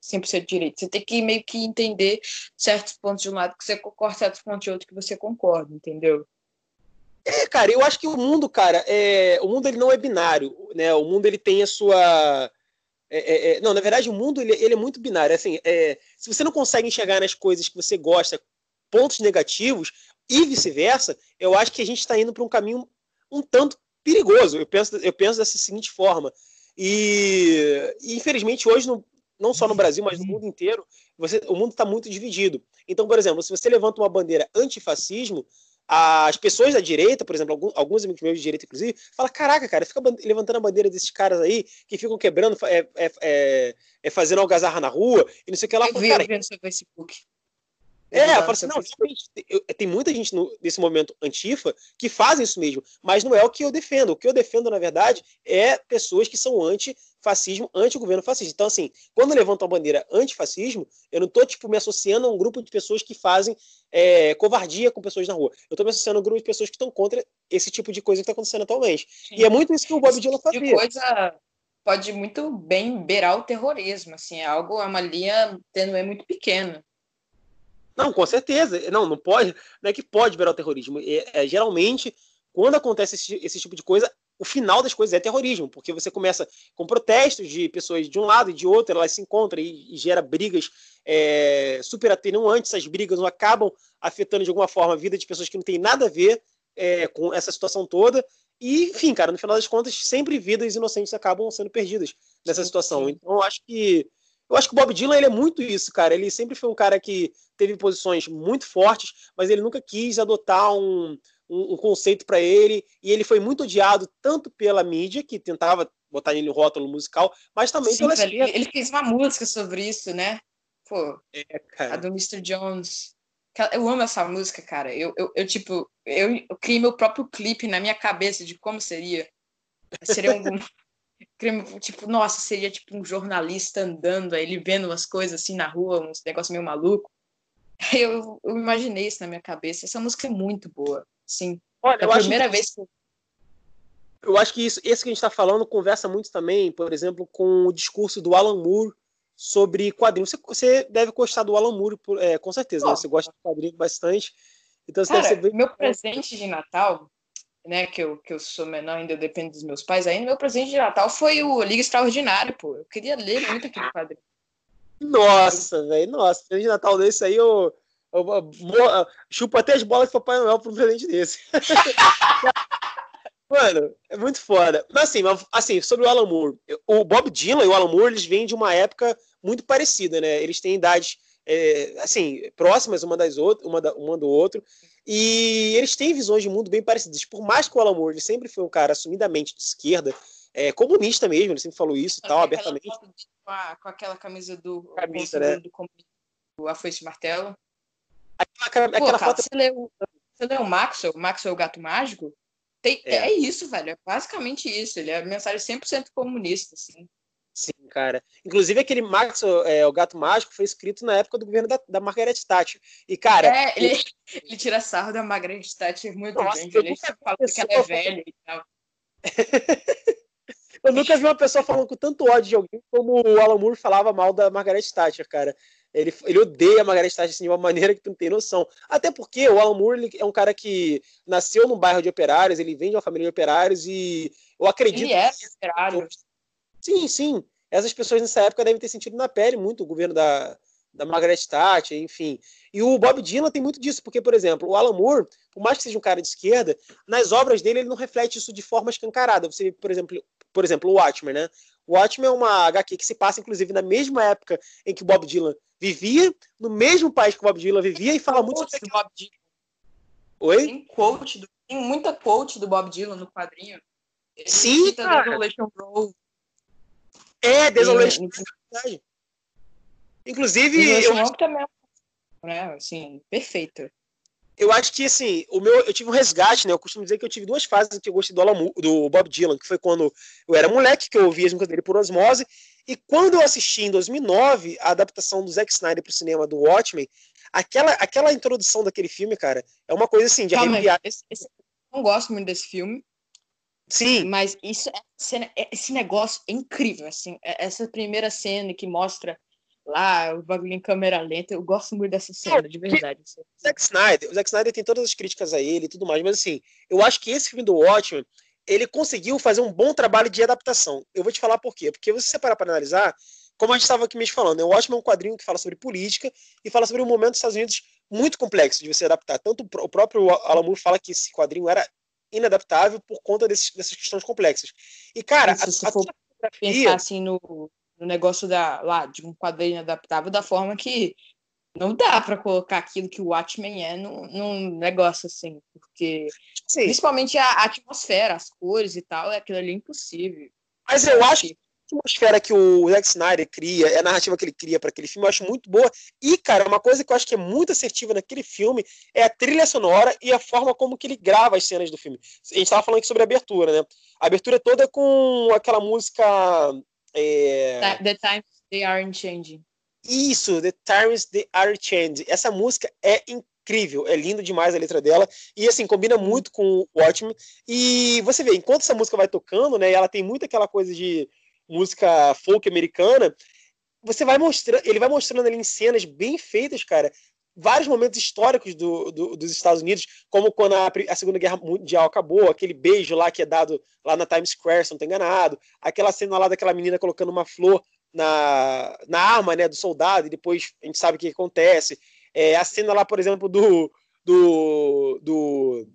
100% direito. Você tem que meio que entender certos pontos de um lado que você concorda, certos pontos de outro que você concorda, entendeu? É, cara, eu acho que o mundo, cara, é, o mundo ele não é binário, né? O mundo ele tem a sua é, é, é, não, na verdade, o mundo ele, ele é muito binário. Assim, é, se você não consegue enxergar nas coisas que você gosta pontos negativos e vice-versa, eu acho que a gente está indo para um caminho um tanto perigoso. Eu penso, eu penso dessa seguinte forma. E, e infelizmente hoje, no, não só no Brasil, mas no mundo inteiro, você, o mundo está muito dividido. Então, por exemplo, se você levanta uma bandeira antifascismo, as pessoas da direita, por exemplo, alguns, alguns amigos meus de direita, inclusive, falam: caraca, cara, fica levantando a bandeira desses caras aí que ficam quebrando, é, é, é, é fazendo algazarra na rua e não sei o que lá. Eu vi, cara, eu vi no seu Facebook. É, eu falo assim, não, eu, tem muita gente no, nesse momento antifa que fazem isso mesmo, mas não é o que eu defendo. O que eu defendo, na verdade, é pessoas que são anti-fascismo, anti-governo fascista. Então, assim, quando eu levanto a bandeira antifascismo, eu não estou tipo, me associando a um grupo de pessoas que fazem é, covardia com pessoas na rua. Eu estou me associando a um grupo de pessoas que estão contra esse tipo de coisa que está acontecendo atualmente. Sim. E é muito isso que o Bob Dylan fazia. Tipo coisa pode muito bem beirar o terrorismo, assim, é algo, é uma linha tênue muito pequena. Não, com certeza. Não, não pode. Não é que pode virar o terrorismo. É, é, geralmente, quando acontece esse, esse tipo de coisa, o final das coisas é terrorismo, porque você começa com protestos de pessoas de um lado e de outro, elas se encontram e, e gera brigas é, super atenuantes. Essas brigas não acabam afetando de alguma forma a vida de pessoas que não tem nada a ver é, com essa situação toda. E, enfim, cara, no final das contas, sempre vidas inocentes acabam sendo perdidas nessa situação. Então, eu acho que eu acho que o Bob Dylan ele é muito isso, cara. Ele sempre foi um cara que teve posições muito fortes, mas ele nunca quis adotar um, um, um conceito para ele. E ele foi muito odiado tanto pela mídia, que tentava botar ele no rótulo musical, mas também Sim, pela velho, Ele fez uma música sobre isso, né? Pô, é, a do Mr. Jones. Eu amo essa música, cara. Eu, eu, eu tipo, eu, eu criei meu próprio clipe na minha cabeça de como seria. Seria um, [laughs] Tipo, nossa, seria tipo um jornalista andando, aí ele vendo umas coisas assim na rua, uns negócios meio maluco. [laughs] Eu, eu imaginei isso na minha cabeça. Essa música é muito boa. Sim. Olha, é a primeira vez que. Eu acho que isso, esse que a gente está falando conversa muito também, por exemplo, com o discurso do Alan Moore sobre quadrinhos. Você, você deve gostar do Alan Moore, é, com certeza, né? Você gosta de quadrinhos bastante. Então, você Cara, deve ser... meu presente de Natal né, que eu, que eu sou menor, ainda dependo dos meus pais, ainda meu presente de Natal foi o Liga Extraordinária, pô. Eu queria ler muito aquele quadrinho. Nossa, velho, nossa, presente de Natal desse aí, eu, eu, eu, eu, chupo até as bolas do Papai Noel pro presente desse. [laughs] Mano, é muito foda. Mas assim, assim, sobre o Alan Moore, o Bob Dylan e o Alan Moore, eles vêm de uma época muito parecida, né? Eles têm idades, é, assim, próximas uma das outras, uma, da, uma do outro. E eles têm visões de mundo bem parecidas. Por mais que o Alan Moore sempre foi um cara assumidamente de esquerda, é, comunista mesmo, ele sempre falou isso e tal, abertamente. Com, a, com, aquela camisa do, camisa, né? do, do Afoice Martelo. Aquela, Pô, aquela cara, foto... Você leu, você leu o Maxwell, o Maxwell o Gato Mágico? Tem, é. é. isso, velho. É basicamente isso. Ele é mensagem 100% comunista, assim. Sim, cara. Inclusive, aquele Max, é, o Gato Mágico, foi escrito na época do governo da, da Margaret Thatcher. E, cara. É, ele, eu... [laughs] ele tira sarro da Margaret Thatcher muito Nossa, bem. Ele fala que ela é velha e tal. [laughs] eu nunca vi uma pessoa falando com tanto ódio de alguém como o Alan Moore falava mal da Margaret Thatcher, cara. Ele, ele odeia a Margaret Thatcher assim, de uma maneira que tu não tem noção. Até porque o Alan Moore é um cara que nasceu num bairro de operários, ele vem de uma família de operários e eu acredito. Ele é operário. Sim, sim. Essas pessoas nessa época devem ter sentido na pele muito o governo da, da Margaret Thatcher, enfim. E o Bob Dylan tem muito disso, porque, por exemplo, o Alan Moore, por mais que seja um cara de esquerda, nas obras dele ele não reflete isso de forma escancarada. Você, por exemplo, por exemplo, o Watchmen, né? O Watchmen é uma HQ que se passa, inclusive, na mesma época em que o Bob Dylan vivia, no mesmo país que o Bob Dylan vivia, e fala muito sobre... Bob Dylan. Oi? Tem, quote do... tem muita quote do Bob Dylan no quadrinho. Ele Sim, cara. Desolation Row. É, Desolation Row. Inclusive, Desolation eu... também é né, assim, perfeito eu acho que assim, o meu, eu tive um resgate, né? Eu costumo dizer que eu tive duas fases que eu gostei do, Alan, do Bob Dylan, que foi quando eu era moleque, que eu ouvia as músicas dele por osmose, e quando eu assisti em 2009 a adaptação do Zack Snyder para o cinema do Watchmen, aquela, aquela introdução daquele filme, cara, é uma coisa assim de Calma, arrepiar. Esse, esse, não gosto muito desse filme. Sim. Mas isso, esse negócio é incrível, assim, é, essa primeira cena que mostra lá, o bagulho em câmera lenta. Eu gosto muito dessa cena, de verdade. O Zack Snyder, o Zack Snyder tem todas as críticas a ele e tudo mais, mas assim, eu acho que esse filme do Watchmen, ele conseguiu fazer um bom trabalho de adaptação. Eu vou te falar por quê. Porque você separar para analisar, como a gente estava aqui mesmo falando, né? o Watchmen é um quadrinho que fala sobre política e fala sobre um momento dos Estados Unidos muito complexo de você adaptar. Tanto o próprio Alan Moore fala que esse quadrinho era inadaptável por conta desses, dessas questões complexas. E, cara, se a, você a for pensar assim no, no negócio da, lá, de um quadrinho adaptável da forma que não dá para colocar aquilo que o Watchmen é num, num negócio assim, porque Sim. principalmente a atmosfera, as cores e tal, é aquilo ali impossível. Mas eu acho que a atmosfera que o Zack Snyder cria, é a narrativa que ele cria para aquele filme, eu acho muito boa. E, cara, uma coisa que eu acho que é muito assertiva naquele filme é a trilha sonora e a forma como que ele grava as cenas do filme. A gente estava falando aqui sobre a abertura, né? A abertura é toda com aquela música é... The Times They Aren't Changing. Isso, The Times They Are Changing. Essa música é incrível, é lindo demais a letra dela e assim combina muito com o Watchmen. E você vê, enquanto essa música vai tocando, né, ela tem muito aquela coisa de música folk americana. Você vai mostrando, ele vai mostrando ali em cenas bem feitas, cara, vários momentos históricos do, do, dos Estados Unidos, como quando a, a, Segunda Guerra Mundial acabou, aquele beijo lá que é dado lá na Times Square, se não estou enganado, aquela cena lá daquela menina colocando uma flor na, na arma né, do soldado, e depois a gente sabe o que acontece. É, a cena lá, por exemplo, do, do, do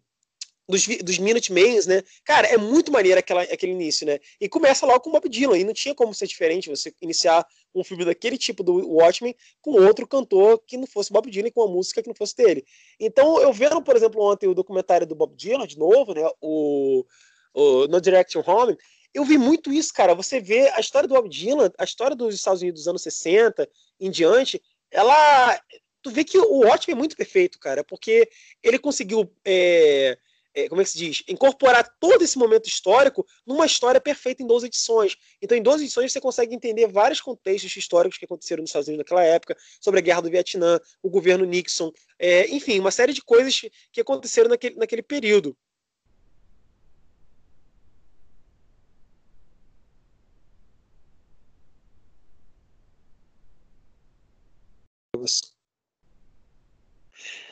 dos, dos Minutemans, né? Cara, é muito maneiro aquela, aquele início, né? E começa logo com o Bob Dylan, e não tinha como ser diferente você iniciar um filme daquele tipo do Watchmen com outro cantor que não fosse Bob Dylan, com uma música que não fosse dele. Então, eu vendo, por exemplo, ontem o documentário do Bob Dylan, de novo, né? O, o No Direction Home, eu vi muito isso, cara. Você vê a história do Bob Dylan, a história dos Estados Unidos dos anos 60 em diante, ela. Tu vê que o Watchmen é muito perfeito, cara, porque ele conseguiu. É é, como é que se diz, incorporar todo esse momento histórico numa história perfeita em 12 edições. Então, em 12 edições, você consegue entender vários contextos históricos que aconteceram nos Estados Unidos naquela época, sobre a guerra do Vietnã, o governo Nixon, é, enfim, uma série de coisas que aconteceram naquele, naquele período.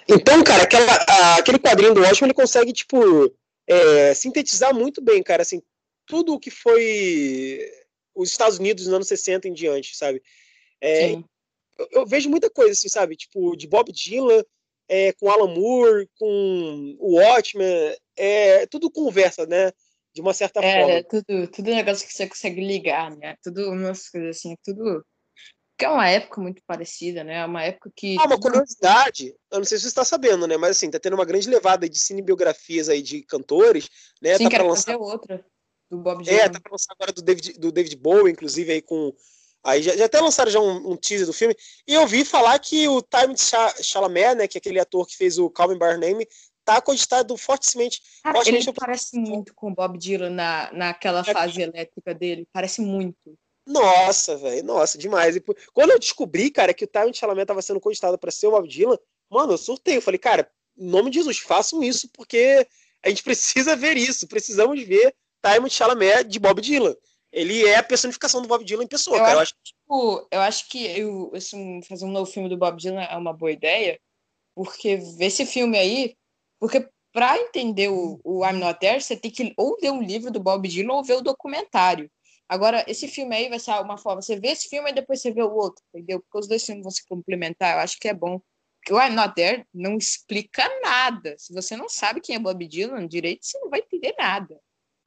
Então, cara, aquela, a, aquele quadrinho do Watchmen, ele consegue, tipo, é, sintetizar muito bem, cara, assim, tudo o que foi os Estados Unidos nos anos 60 em diante, sabe? É, eu, eu, vejo muita coisa, assim, sabe? Tipo, de Bob Dylan, é, com Alan Moore, com o Watchmen, é, tudo conversa, né? De uma certa é, forma. É, tudo, tudo negócio que você consegue ligar, né? Tudo umas coisas assim, tudo que é uma época muito parecida, né? É uma época que. Ah, uma curiosidade, eu não sei se você está sabendo, né? Mas assim, tá tendo uma grande levada de cinebiografias aí de cantores, né? Sim, tá para lançar outra do Bob Dylan. É, tá para lançar agora do David, do David Bowie, inclusive, aí com. Aí já, já até lançaram já um, um, teaser do filme. E eu vi falar que o Time Chalamet, né? Que é aquele ator que fez o Calvin Bar Name, tá cogitado fortemente. Cara, fortemente ele parece muito com o Bob Dylan na, naquela é, fase elétrica dele. Parece muito. Nossa, velho, nossa, demais. E quando eu descobri, cara, que o Tywin Chalamet estava sendo cogitado para ser o Bob Dylan, mano, eu surtei. Eu falei, cara, em nome de Jesus, façam isso, porque a gente [laughs] precisa ver isso. Precisamos ver Tywin Chalamet de Bob Dylan. Ele é a personificação do Bob Dylan em pessoa, eu cara. Acho, eu acho, tipo, eu acho que eu, assim, fazer um novo filme do Bob Dylan é uma boa ideia, porque ver esse filme aí, porque para entender o, o I'm Not There, você tem que ou ler um livro do Bob Dylan ou ver o documentário. Agora, esse filme aí vai ser uma forma. Você vê esse filme e depois você vê o outro, entendeu? Porque os dois filmes vão se complementar. Eu acho que é bom. O I'm Not There não explica nada. Se você não sabe quem é Bob Dylan direito, você não vai entender nada.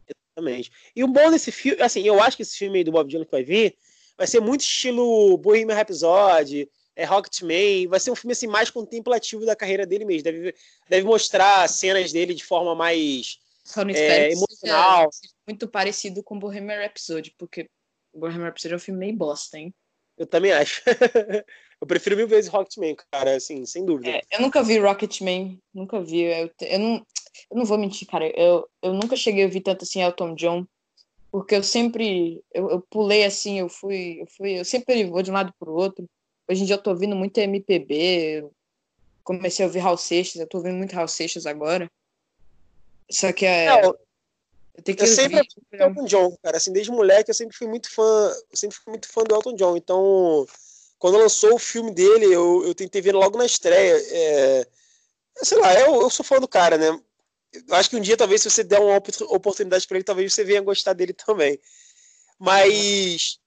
Exatamente. E o bom desse filme, assim, eu acho que esse filme aí do Bob Dylan que vai vir vai ser muito estilo Bohemian Rhapsody, é Rocketman, vai ser um filme assim mais contemplativo da carreira dele mesmo. Deve, deve mostrar cenas dele de forma mais Só não é, emocional. muito parecido com Bohemian Rhapsody, porque Bohemian Rhapsody é um filme meio bosta, hein? Eu também acho. [laughs] eu prefiro mil vezes Rocketman, cara, assim, sem dúvida. É, eu nunca vi Rocketman, nunca vi. Eu, eu, não, eu não vou mentir, cara. Eu, eu nunca cheguei a ouvir tanto assim Elton John, porque eu sempre. Eu, eu pulei assim, eu fui, eu fui. Eu sempre vou de um lado pro outro. Hoje em dia eu tô ouvindo muito MPB. Comecei a ouvir Raul Seixas, eu tô ouvindo muito Raul Seixas agora. Só que é. Não, eu, tenho que eu sempre fui Elton John, cara. Assim, desde moleque eu sempre fui muito fã. Eu sempre fui muito fã do Elton John. Então, quando lançou o filme dele, eu, eu tentei ver logo na estreia. É, sei lá, eu, eu sou fã do cara, né? Eu acho que um dia, talvez, se você der uma oportunidade para ele, talvez você venha gostar dele também. Mas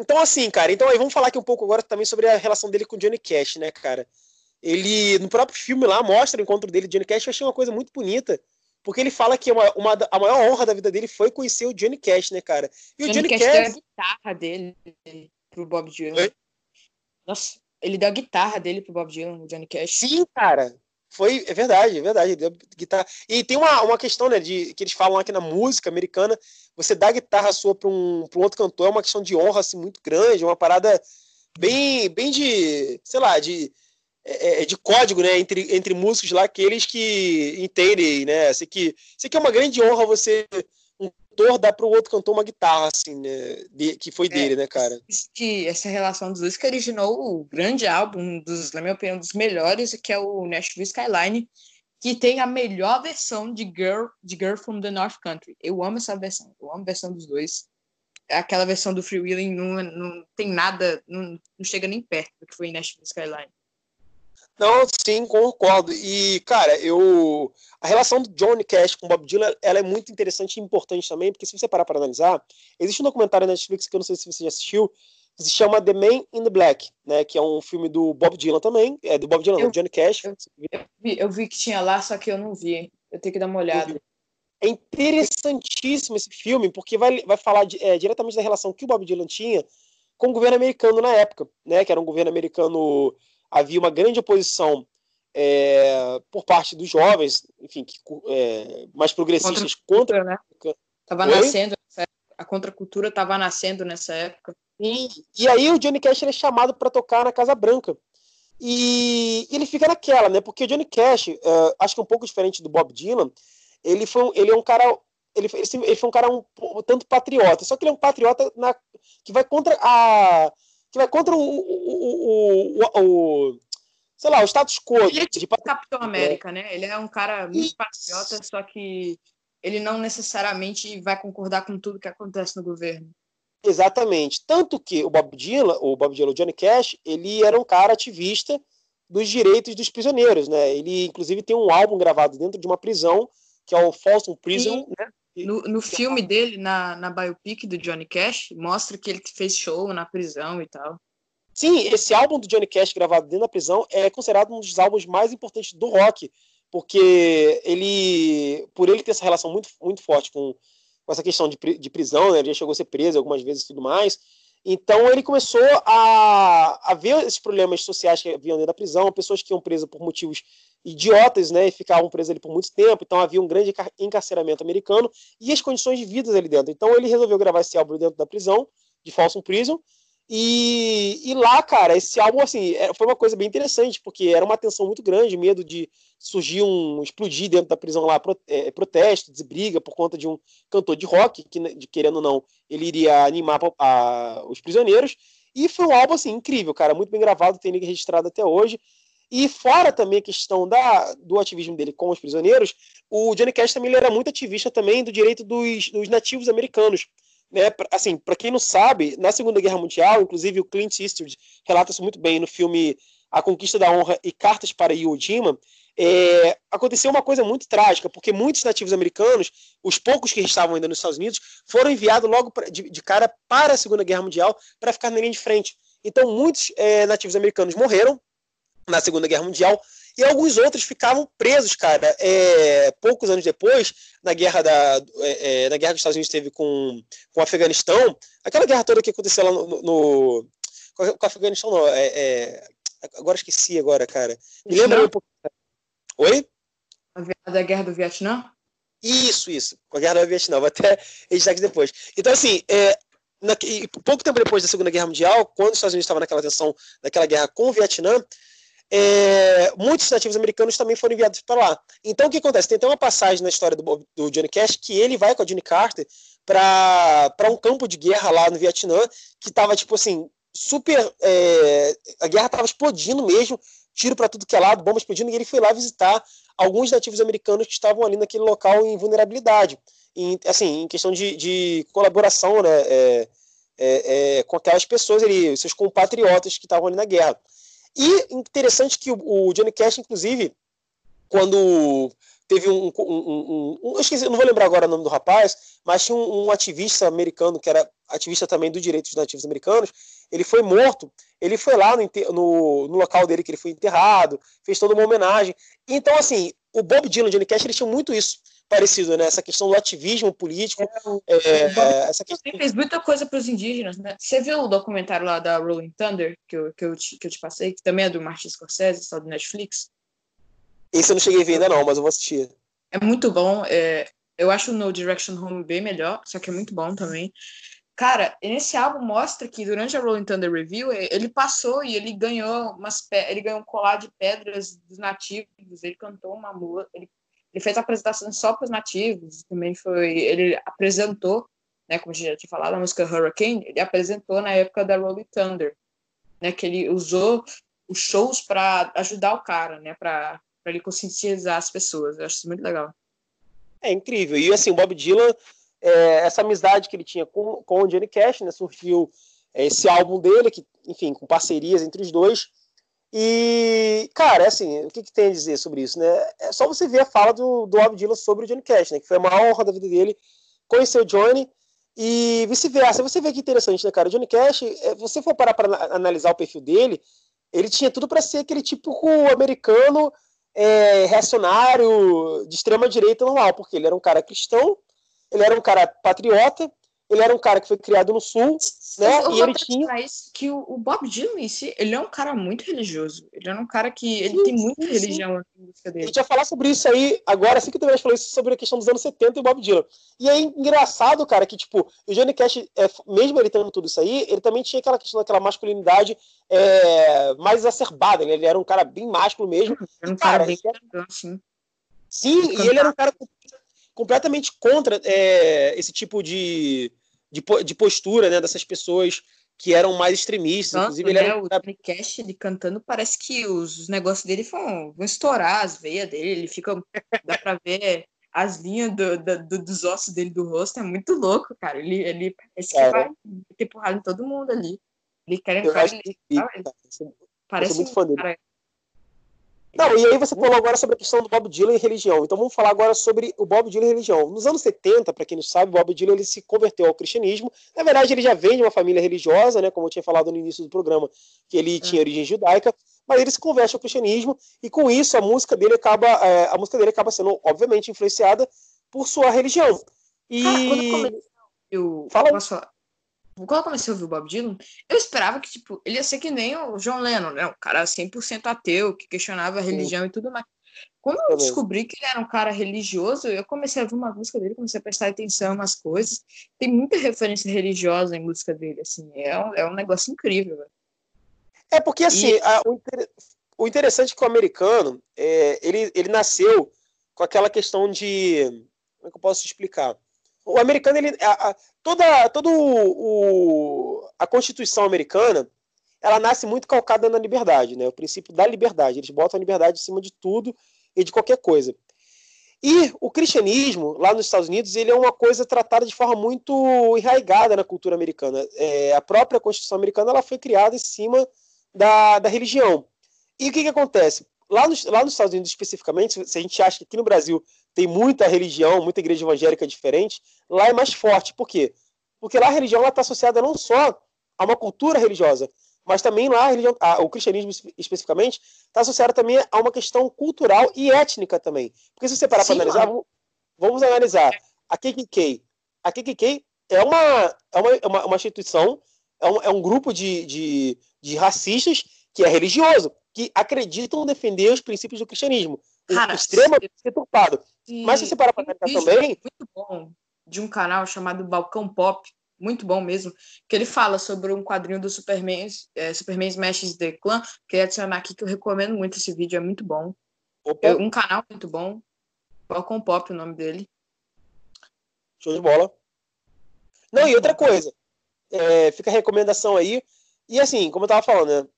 então, assim, cara, então aí vamos falar aqui um pouco agora também sobre a relação dele com o Johnny Cash, né, cara? Ele, no próprio filme lá, mostra o encontro dele Johnny Cash, eu achei uma coisa muito bonita, porque ele fala que uma, uma, a maior honra da vida dele foi conhecer o Johnny Cash, né, cara? E Johnny o Johnny Cash, Cash deu a guitarra dele pro Bob Dylan. Oi? Nossa, ele deu a guitarra dele pro Bob Dylan, o Johnny Cash. Sim, cara. Foi, é verdade, é verdade. Guitarra. E tem uma, uma questão, né, de que eles falam aqui na música americana, você dá a guitarra sua para um, um outro cantor é uma questão de honra assim muito grande, uma parada bem, bem de, sei lá, de é, é de código, né, entre, entre músicos lá, aqueles que entendem, né, sei que, sei que é uma grande honra você cantor dá para o outro cantor uma guitarra, assim, né? De, que foi é, dele, né, cara? Que essa relação dos dois que originou o grande álbum, dos, na minha opinião, dos melhores, que é o Nashville Skyline, que tem a melhor versão de Girl, de Girl from the North Country. Eu amo essa versão, eu amo a versão dos dois. Aquela versão do Free Willing não, não tem nada, não, não chega nem perto do que foi Nashville Skyline. Não, sim, concordo. E, cara, eu. A relação do Johnny Cash com Bob Dylan ela é muito interessante e importante também, porque se você parar para analisar, existe um documentário na Netflix que eu não sei se você já assistiu, que se chama The Man in the Black, né? Que é um filme do Bob Dylan também. É do Bob Dylan, eu, do Johnny Cash. Eu, eu, vi, eu vi que tinha lá, só que eu não vi. Eu tenho que dar uma olhada. É interessantíssimo esse filme, porque vai, vai falar de, é, diretamente da relação que o Bob Dylan tinha com o governo americano na época, né? Que era um governo americano havia uma grande oposição é, por parte dos jovens, enfim, que, é, mais progressistas contra. Né? Tava nascendo, a contracultura estava nascendo nessa época. E, e aí o Johnny Cash é chamado para tocar na Casa Branca. E, e ele fica naquela, né? Porque o Johnny Cash, uh, acho que é um pouco diferente do Bob Dylan, ele, foi, ele é um cara ele, ele foi um cara um, um, tanto patriota, só que ele é um patriota na, que vai contra a que vai contra o, o, o, o sei lá, o status quo. Ele é tipo de Capitão América, né? Ele é um cara muito patriota, só que ele não necessariamente vai concordar com tudo que acontece no governo. Exatamente. Tanto que o Bob Dylan, o Bob Dylan, o Johnny Cash, ele era um cara ativista dos direitos dos prisioneiros, né? Ele, inclusive, tem um álbum gravado dentro de uma prisão, que é o Folsom Prison, né? No, no filme dele, na, na biopic do Johnny Cash, mostra que ele fez show na prisão e tal. Sim, esse álbum do Johnny Cash gravado dentro da prisão é considerado um dos álbuns mais importantes do rock, porque ele, por ele ter essa relação muito, muito forte com, com essa questão de, de prisão, né, ele já chegou a ser preso algumas vezes e tudo mais, então ele começou a, a ver esses problemas sociais que haviam dentro da prisão, pessoas que iam presas por motivos idiotas, né, e ficavam presas ali por muito tempo, então havia um grande encarceramento americano e as condições de vida ali dentro. Então ele resolveu gravar esse álbum dentro da prisão, de Folsom Prison, e, e lá, cara, esse álbum, assim, é, foi uma coisa bem interessante, porque era uma tensão muito grande, medo de surgir um, explodir dentro da prisão lá, é, protestos, briga por conta de um cantor de rock, que, de, querendo ou não, ele iria animar a, a, os prisioneiros, e foi um álbum, assim, incrível, cara, muito bem gravado, tem ele registrado até hoje, e fora também a questão da, do ativismo dele com os prisioneiros, o Johnny Cash também era muito ativista também do direito dos, dos nativos americanos. Né? Assim, para quem não sabe, na Segunda Guerra Mundial, inclusive o Clint Eastwood relata isso muito bem no filme A Conquista da Honra e Cartas para Iwo Jima, é, aconteceu uma coisa muito trágica, porque muitos nativos americanos, os poucos que estavam ainda nos Estados Unidos, foram enviados logo pra, de, de, cara para a Segunda Guerra Mundial para ficar na linha de frente. Então, muitos é, nativos americanos morreram na Segunda Guerra Mundial e alguns outros ficavam presos, cara. É, poucos anos depois, na guerra, da, é, é na guerra que os Estados Unidos teve com, com o Afeganistão, aquela guerra toda que aconteceu lá no. no com o Afeganistão, não, é, é, agora esqueci agora, cara. Me lembra um pouco. Oi? A da guerra do Vietnã? Isso, isso. Com a guerra do Vietnã. Vou até [laughs] editar aqui depois. Então, assim, é, na, pouco tempo depois da Segunda Guerra Mundial, quando os Estados Unidos estavam naquela tensão, naquela guerra com o Vietnã, é, muitos nativos americanos também foram enviados para lá. Então, o que acontece? Tem até uma passagem na história do, do Johnny Cash que ele vai com a Johnny Carter para um campo de guerra lá no Vietnã, que estava, tipo assim, super. É, a guerra estava explodindo mesmo, tiro para tudo que é lado, bomba explodindo, e ele foi lá visitar alguns nativos americanos que estavam ali naquele local em vulnerabilidade. Em, assim, em questão de, de colaboração né, é, é, é, com aquelas pessoas, ali, seus compatriotas que estavam ali na guerra. E interessante que o, Johnny Cash, inclusive, quando teve um, um, um, um, esqueci, não vou lembrar agora o nome do rapaz, mas tinha um, ativista americano que era ativista também dos direitos dos nativos americanos. Ele foi morto. Ele foi lá no, no, no, local dele que ele foi enterrado, fez toda uma homenagem. Então, assim, o Bob Dylan e o Johnny Cash eles tinham muito isso parecido, né? Essa questão do ativismo político. É, é, essa questão... Ele fez muita coisa para os indígenas, né? Você viu o documentário lá da Rolling Thunder que eu, que eu, te, que eu te passei, que também é do Martin Scorsese, só do Netflix? Esse eu não cheguei a ver ainda não, mas eu vou assistir. É muito bom. É, eu acho o No Direction Home bem melhor, só que é muito bom também. Cara, nesse álbum mostra que durante a Rolling Thunder Review ele passou e ele ganhou umas ele ganhou um colar de pedras dos nativos, ele cantou uma música, ele, ele fez apresentações só para os nativos, também foi, ele apresentou, né, como a gente já tinha falado, a música Hurricane, ele apresentou na época da Rolling Thunder, né, que ele usou os shows para ajudar o cara, né, para ele conscientizar as pessoas. Eu acho isso muito legal. É incrível. E assim, o Bob Dylan, é, essa amizade que ele tinha com, com o Johnny Cash, né, surgiu é, esse álbum dele, que, enfim, com parcerias entre os dois. E, cara, é assim, o que, que, tem a dizer sobre isso, né? É só você ver a fala do, do Bob Dylan sobre o Johnny Cash, né? Que foi a maior honra da vida dele conhecer o Johnny e vice-versa. Você vê que interessante, né, cara? O Johnny Cash, é, você for parar para analisar o perfil dele, ele tinha tudo para ser aquele tipo americano é, reacionário de extrema direita normal, porque ele era um cara cristão, ele era um cara patriota, ele era um cara que foi criado no sul, né? Eu e ele tinha que o, o, Bob Dylan em si, ele é um cara muito religioso. Ele é um cara que ele sim, tem muita sim, religião na música dele. A gente vai falar sobre isso aí agora, assim que Deveras falou isso sobre a questão dos anos 70 e o Bob Dylan. E é engraçado, cara, que tipo, o Johnny Cash, é, mesmo ele tendo tudo isso aí, ele também tinha aquela questão daquela masculinidade é, mais exacerbada. Ele, ele era um cara bem másculo mesmo. Era um cara, cara bem era... sim. Sim, e ele era um cara completamente contra é, esse tipo de de, de postura né, dessas pessoas que eram mais extremistas. Nossa, Inclusive, ele né, era... o Johnny Cash, ele cantando, parece que os negócios dele vão, vão estourar as veias dele, ele fica. dá pra ver as linhas do, do, dos ossos dele do rosto, é muito louco, cara. Ele, ele parece que vai ter porrada em todo mundo ali. Ele quer entrar. Ele, ele, parece muito um cara não, e aí você falou agora sobre a questão do Bob Dylan e religião. Então vamos falar agora sobre o Bob Dylan e religião. Nos anos 70, para quem não sabe, o Bob Dylan ele se converteu ao cristianismo. Na verdade, ele já vem de uma família religiosa, né, como eu tinha falado no início do programa, que ele tinha origem judaica, mas ele se converte ao cristianismo e com isso a música dele acaba, é, a música dele acaba sendo obviamente influenciada por sua religião. E ah, quando eu Fala. Posso falar? Quando eu comecei a ouvir o Bob Dylan, eu esperava que, tipo, ele ia ser que nem o John Lennon, né? Um cara 100% ateu, que questionava a religião Sim. e tudo mais. Quando eu descobri que ele era um cara religioso, eu comecei a ouvir uma música dele, comecei a prestar atenção nas coisas. Tem muita referência religiosa em música dele, assim, é um, é um negócio incrível. Véio. É porque, assim, e... a, o, inter... o, interessante é que o americano, é, ele, ele nasceu com aquela questão de... Como é que eu posso explicar? O americano, ele, a, a, toda, toda o, a Constituição americana, ela nasce muito calcada na liberdade, né? O princípio da liberdade. Eles botam a liberdade em cima de tudo e de qualquer coisa. E o cristianismo, lá nos Estados Unidos, ele é uma coisa tratada de forma muito enraigada na cultura americana. É, a própria Constituição americana ela foi criada em cima da, da religião. E o que, que acontece? lá nos, lá nos Estados Unidos especificamente, se a gente acha que aqui no Brasil tem muita religião, muita igreja evangélica diferente, lá é mais forte. Por quê? Porque lá a religião está associada não só a uma cultura religiosa, mas também lá a religião, a, o cristianismo especificamente está associado também a uma questão cultural e étnica também. Porque se você parar para analisar, vamos, vamos, analisar a KKK. A KKK é uma, é uma, é uma, uma instituição, é um, é um grupo de, de, de racistas que é religioso, que acreditam defender os princípios do cristianismo. Cara, extremamente deturpado. Mas se você parar para analisar também. Muito bom de um canal chamado Balcão Pop, muito bom mesmo, que ele fala sobre um quadrinho do Superman, é, Superman Smashes The Clan. Queria adicionar aqui que eu recomendo muito esse vídeo, é muito bom. É um canal muito bom. Balcão Pop, o nome dele. Show de bola. Não, e outra coisa, é, fica a recomendação aí. E assim, como eu tava falando, né?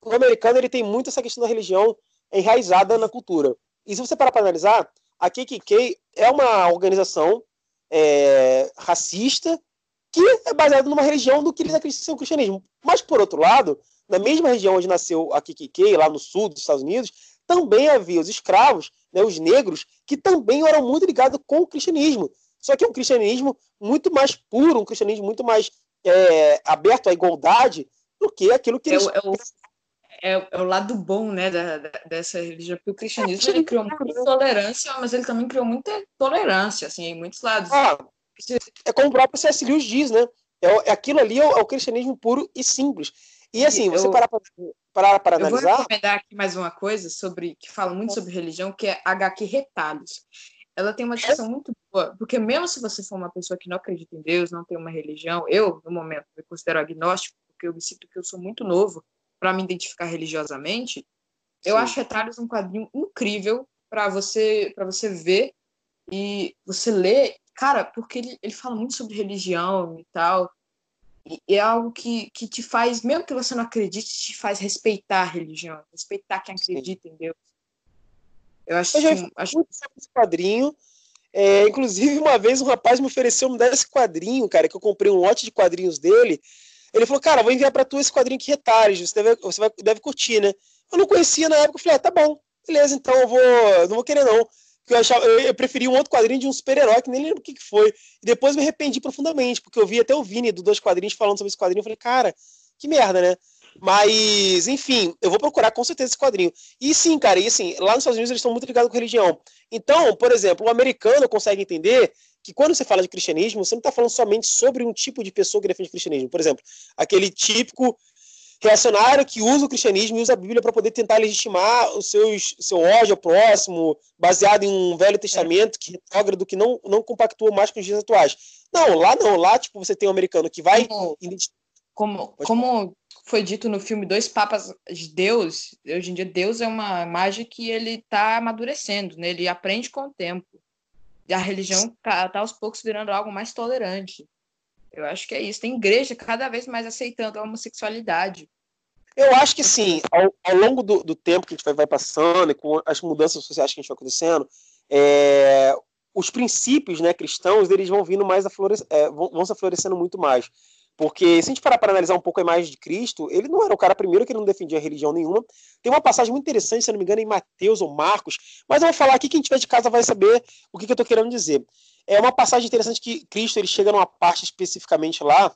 O americano ele tem muito essa questão da religião enraizada na cultura. E se você parar para analisar, a KKK é uma organização é, racista que é baseada numa religião do que eles acreditam ser o cristianismo. Mas, por outro lado, na mesma região onde nasceu a KKK, lá no sul dos Estados Unidos, também havia os escravos, né, os negros, que também eram muito ligados com o cristianismo. Só que é um cristianismo muito mais puro, um cristianismo muito mais é, aberto à igualdade do que aquilo que é eles. É o, é, é o lado bom né, da, da, dessa religião, porque o cristianismo ele criou muita intolerância, mas ele também criou muita tolerância assim, em muitos lados. Ah, é como o próprio C.S. Lewis diz, né? É, é aquilo ali é o, é o, cristianismo puro e simples. E assim, você parar para, para analisar. Eu vou recomendar aqui mais uma coisa sobre que fala muito sobre religião, que é HQ Retalhos ela tem uma discussão muito boa, porque mesmo se você for uma pessoa que não acredita em Deus, não tem uma religião, eu, no momento, me considero agnóstico, porque eu me sinto que eu sou muito novo para me identificar religiosamente, Sim. eu acho Retalhos um quadrinho incrível para você para você ver e você ler, cara, porque ele, ele fala muito sobre religião e tal, e é algo que, que te faz, mesmo que você não acredite, te faz respeitar a religião, respeitar quem acredita Sim. em Deus. Eu acho, eu já que, acho... muito esse quadrinho. É, inclusive, uma vez um rapaz me ofereceu me dar esse quadrinho, cara, que eu comprei um lote de quadrinhos dele. Ele falou, cara, vou enviar para tu esse quadrinho que retalhos, você deve, você vai, deve curtir, né? Eu não conhecia na época, eu falei, ah, tá bom, beleza, então eu vou, não vou querer não. Eu, achava, eu, eu preferi um outro quadrinho de um super-herói, que nem lembro o que, que foi. E depois me arrependi profundamente, porque eu vi até o Vini do Dois Quadrinhos falando sobre esse quadrinho, eu falei, cara, que merda, né? Mas, enfim, eu vou procurar com certeza esse quadrinho. E sim, cara, e assim, lá nos Estados Unidos eles estão muito ligados com religião. Então, por exemplo, o americano consegue entender que quando você fala de cristianismo, você não está falando somente sobre um tipo de pessoa que defende o cristianismo. Por exemplo, aquele típico reacionário que usa o cristianismo e usa a Bíblia para poder tentar legitimar o seus, seu ódio ao próximo, baseado em um Velho Testamento que retrógrado, que não, não compactua mais com os dias atuais. Não, lá não. Lá, tipo, você tem um americano que vai... Como, como, como foi dito no filme Dois Papas de Deus, hoje em dia Deus é uma imagem que ele está amadurecendo, né? ele aprende com o tempo. A religião está tá aos poucos virando algo mais tolerante. Eu acho que é isso. Tem igreja cada vez mais aceitando a homossexualidade. Eu acho que sim, ao, ao longo do, do, tempo que a gente vai, vai, passando e com as mudanças sociais que a gente vai acontecendo, é, os princípios né, cristãos eles vão vindo mais a florescer, é, vão, vão se florescendo muito mais. Porque se a gente parar para analisar um pouco a imagem de Cristo, ele não era o cara primeiro que não defendia religião nenhuma. Tem uma passagem muito interessante, se não me engano, em Mateus ou Marcos, mas eu vou falar aqui, quem tiver de casa vai saber o que, que eu estou querendo dizer. É uma passagem interessante que Cristo ele chega numa parte especificamente lá,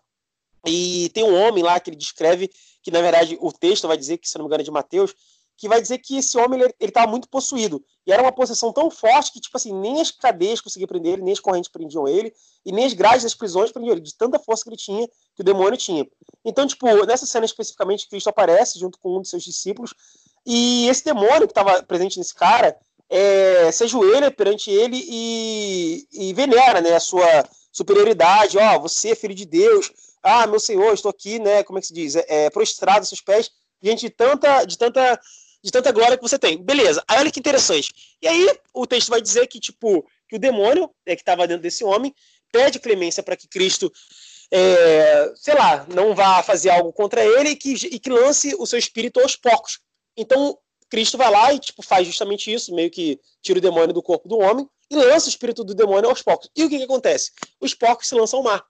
e tem um homem lá que ele descreve, que na verdade o texto vai dizer, que se não me engano é de Mateus, que vai dizer que esse homem ele estava muito possuído. E era uma possessão tão forte que, tipo assim, nem as cadeias conseguiam prender ele, nem as correntes prendiam ele, e nem as grades das prisões prendiam ele, de tanta força que ele tinha, que o demônio tinha. Então, tipo, nessa cena especificamente, Cristo aparece junto com um de seus discípulos, e esse demônio que estava presente nesse cara é, se ajoelha perante ele e, e venera né, a sua superioridade. Ó, oh, você é filho de Deus. Ah, meu Senhor, estou aqui, né? Como é que se diz? É, é prostrado aos seus pés diante de tanta, de tanta de tanta glória que você tem. Beleza. Aí olha que interessante. E aí o texto vai dizer que, tipo, que o demônio é, que estava dentro desse homem pede clemência para que Cristo, é, sei lá, não vá fazer algo contra ele e que, e que lance o seu espírito aos porcos. Então, Cristo vai lá e tipo, faz justamente isso, meio que tira o demônio do corpo do homem e lança o espírito do demônio aos porcos. E o que, que acontece? Os porcos se lançam ao mar.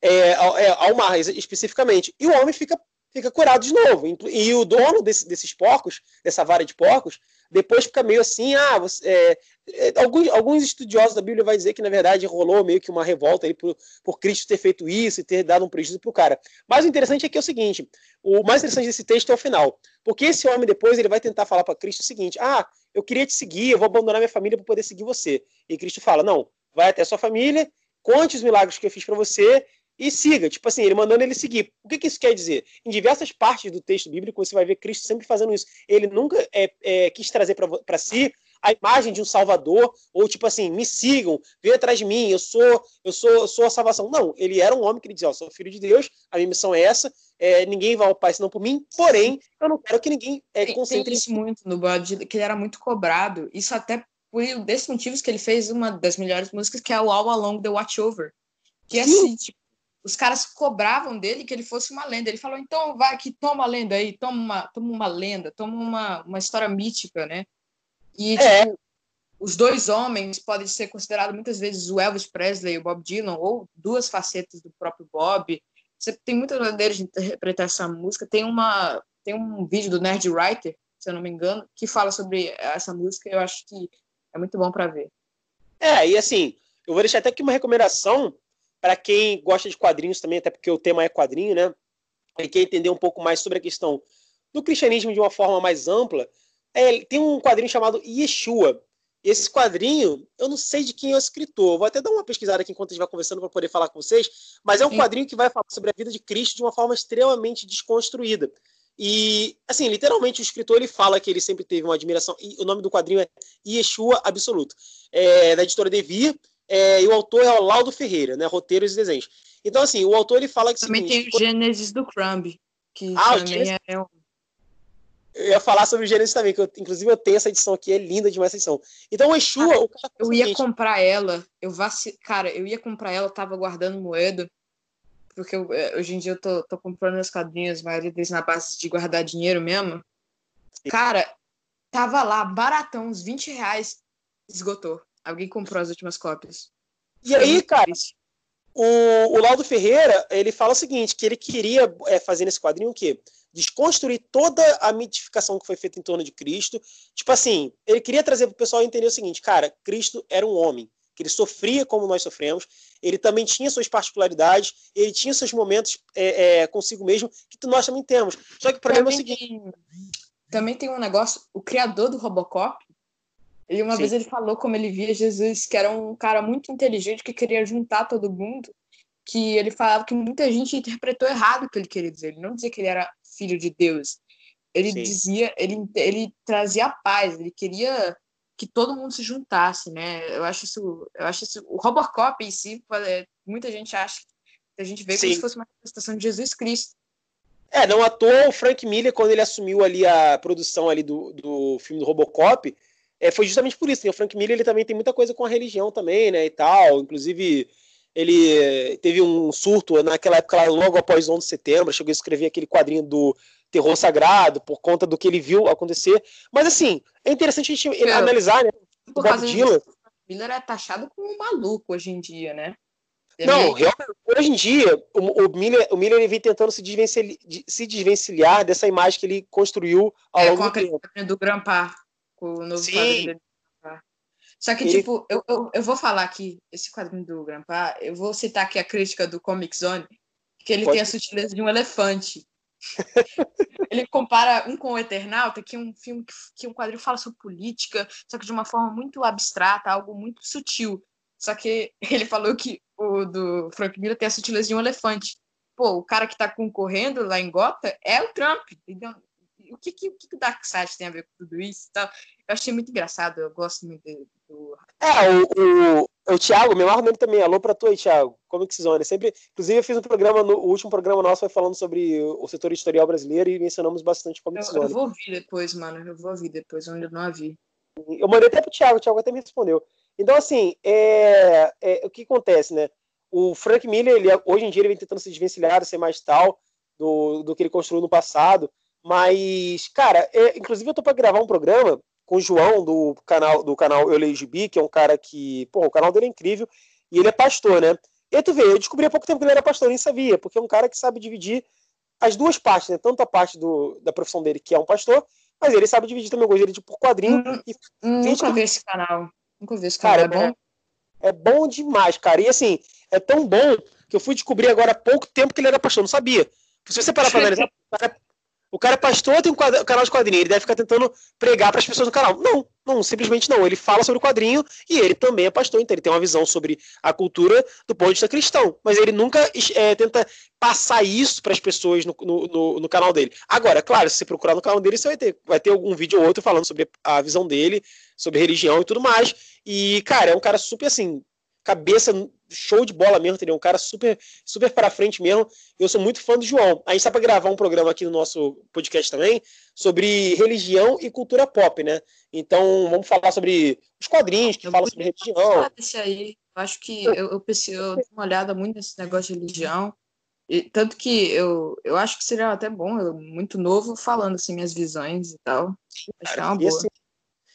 É, ao, é, ao mar, especificamente. E o homem fica fica curado de novo. E o dono desse, desses porcos, dessa vara de porcos, depois fica meio assim, ah, você, é, é, alguns, alguns estudiosos da Bíblia vai dizer que na verdade rolou meio que uma revolta por, por Cristo ter feito isso e ter dado um prejuízo pro cara. Mas o interessante é que é o seguinte, o mais interessante desse texto é o final, porque esse homem depois ele vai tentar falar para Cristo o seguinte, ah, eu queria te seguir, eu vou abandonar minha família para poder seguir você. E Cristo fala, não, vai até sua família, conte os milagres que eu fiz para você e siga. Tipo assim, ele mandando ele seguir. O que, que isso quer dizer? Em diversas partes do texto bíblico, você vai ver Cristo sempre fazendo isso. Ele nunca é, é, quis trazer para si a imagem de um salvador, ou tipo assim, me sigam, venham atrás de mim, eu sou, eu sou, eu sou a salvação. Não, ele era um homem que ele dizia, ó, sou filho de Deus, a minha missão é essa, é, ninguém vai ao Pai senão por mim, porém, eu não quero que ninguém é, tem, concentre... Tem isso muito no bode, que ele era muito cobrado, isso até por desses motivos que ele fez uma das melhores músicas, que é o All Along the Watchover, que é assim, tipo, os caras cobravam dele que ele fosse uma lenda. Ele falou, então vai aqui, toma a lenda aí, toma uma, toma uma lenda, toma uma, uma história mítica, né? E é. tipo, os dois homens podem ser considerados muitas vezes o Elvis Presley e o Bob Dylan, ou duas facetas do próprio Bob. Você tem muitas maneiras de interpretar essa música. Tem, uma, tem um vídeo do Nerd Writer, se eu não me engano, que fala sobre essa música. Eu acho que é muito bom para ver. É, e assim, eu vou deixar até aqui uma recomendação para quem gosta de quadrinhos também, até porque o tema é quadrinho, né? E quer entender um pouco mais sobre a questão do cristianismo de uma forma mais ampla, é, tem um quadrinho chamado Yeshua. Esse quadrinho, eu não sei de quem é o escritor, vou até dar uma pesquisada aqui enquanto a gente vai conversando para poder falar com vocês, mas é um quadrinho que vai falar sobre a vida de Cristo de uma forma extremamente desconstruída. E, assim, literalmente o escritor ele fala que ele sempre teve uma admiração, e o nome do quadrinho é Yeshua Absoluto, é da editora Devir, é, e o autor é o Laudo Ferreira, né? Roteiros e desenhos. Então, assim, o autor ele fala que. Também seguinte, tem o Gênesis do Crumb, que ah, também é um. Eu ia falar sobre o Gênesis também, que eu, inclusive eu tenho essa edição aqui, é linda demais essa edição. Então, o Exu. Cara, eu ia comprar ela, eu vaci... cara, eu ia comprar ela, eu tava guardando moeda, porque eu, é, hoje em dia eu tô, tô comprando meus quadrinhos, a maioria deles na base de guardar dinheiro mesmo. Sim. Cara, tava lá, baratão, uns 20 reais, esgotou. Alguém comprou as últimas cópias. E aí, cara, o, o Laudo Ferreira, ele fala o seguinte, que ele queria é, fazer nesse quadrinho o quê? Desconstruir toda a mitificação que foi feita em torno de Cristo. Tipo assim, ele queria trazer para o pessoal entender o seguinte, cara, Cristo era um homem, que ele sofria como nós sofremos, ele também tinha suas particularidades, ele tinha seus momentos é, é, consigo mesmo, que nós também temos. Só que o problema também é o seguinte... Tem, também tem um negócio, o criador do Robocop, ele uma Sim. vez ele falou como ele via Jesus, que era um cara muito inteligente que queria juntar todo mundo, que ele falava que muita gente interpretou errado o que ele queria dizer. Ele não dizia que ele era filho de Deus. Ele Sim. dizia, ele, ele trazia paz, ele queria que todo mundo se juntasse, né? Eu acho isso, eu acho isso, o Robocop em si, muita gente acha, a gente vê Sim. como se fosse uma manifestação de Jesus Cristo. É, não à toa o Frank Miller, quando ele assumiu ali a produção ali do, do filme do Robocop, é, foi justamente por isso. Né? O Frank Miller ele também tem muita coisa com a religião também, né? E tal. Inclusive, ele teve um surto naquela época, logo após 11 de setembro, chegou a escrever aquele quadrinho do terror sagrado por conta do que ele viu acontecer. Mas assim, é interessante a gente é, analisar, né? Por causa Dylan. Miller é taxado como um maluco hoje em dia, né? Ele não, é realmente, hoje em dia, o, o, Miller, o Miller vem tentando se desvencilhar, se desvencilhar dessa imagem que ele construiu ao é, longo do tempo. do Grandpa o novo Sim. quadrinho dele. Só que, tipo, eu, eu, eu, vou falar aqui, esse quadrinho do Grandpa, eu vou citar aqui a crítica do Comic Zone, que ele Pode. tem a sutileza de um elefante. [laughs] ele compara um com o Eternauta, que é um filme que, que um quadrinho fala sobre política, só que de uma forma muito abstrata, algo muito sutil. Só que [laughs] ele falou que o do Frank Miller tem a sutileza de um elefante. Pô, o cara que tá concorrendo lá em Gota é o Trump, entendeu? O que, que, o que o Darkseid tem a ver com tudo isso e tal. Eu achei muito engraçado, eu gosto muito do. É, o, o, o Thiago, meu nome também, alô pra tu aí, Thiago, Comic Zone. Sempre, inclusive, eu fiz um programa, no, o último programa nosso foi falando sobre o setor editorial brasileiro e mencionamos bastante Comic Zone. Eu, eu vou ouvir depois, mano, eu vou ouvir depois, onde eu não a vi. Eu mandei até pro Thiago, o Thiago até me respondeu. Então, assim, é, é, o que acontece, né? O Frank Miller, ele, hoje em dia, ele vem tentando se desvencilhar, ser mais tal do, do que ele construiu no passado. Mas, cara, é, inclusive eu tô para gravar um programa com o João do canal do canal Eu Leio Gibi, que é um cara que, pô, o canal dele é incrível, e ele é pastor, né? E tu vê, eu descobri há pouco tempo que ele era pastor, nem sabia, porque é um cara que sabe dividir as duas partes, né? Tanto a parte do, da profissão dele, que é um pastor, mas ele sabe dividir também o gosto dele por quadrinho. Hum, e, nunca vi esse canal. Nunca vi esse canal. Cara, é, é bom? É bom demais, cara. E assim, é tão bom que eu fui descobrir agora há pouco tempo que ele era pastor, não sabia. Se você parar pra [laughs] analisar, o cara, o cara é pastor, tem um canal de quadrinho, ele deve ficar tentando pregar para as pessoas no canal. Não, não, simplesmente não. Ele fala sobre o quadrinho e ele também é pastor, então ele tem uma visão sobre a cultura do ponto de vista cristão. Mas ele nunca é, tenta passar isso para as pessoas no, no, no, canal dele. Agora, claro, se você procurar no canal dele, você vai ter, vai ter algum vídeo ou outro falando sobre a visão dele, sobre religião e tudo mais. E, cara, é um cara super assim, cabeça show de bola mesmo, entendeu? Um cara super, super para frente mesmo. Eu sou muito fã do João. A gente está para gravar um programa aqui no nosso podcast também sobre religião e cultura pop, né? Então vamos falar sobre os quadrinhos que eu falam sobre religião. Desse aí. Eu acho que eu, eu, pensei, eu dei uma olhada muito nesse negócio de religião. E, tanto que eu, eu acho que seria até bom, eu, muito novo, falando assim minhas visões e tal. Acho que é uma boa. Assim,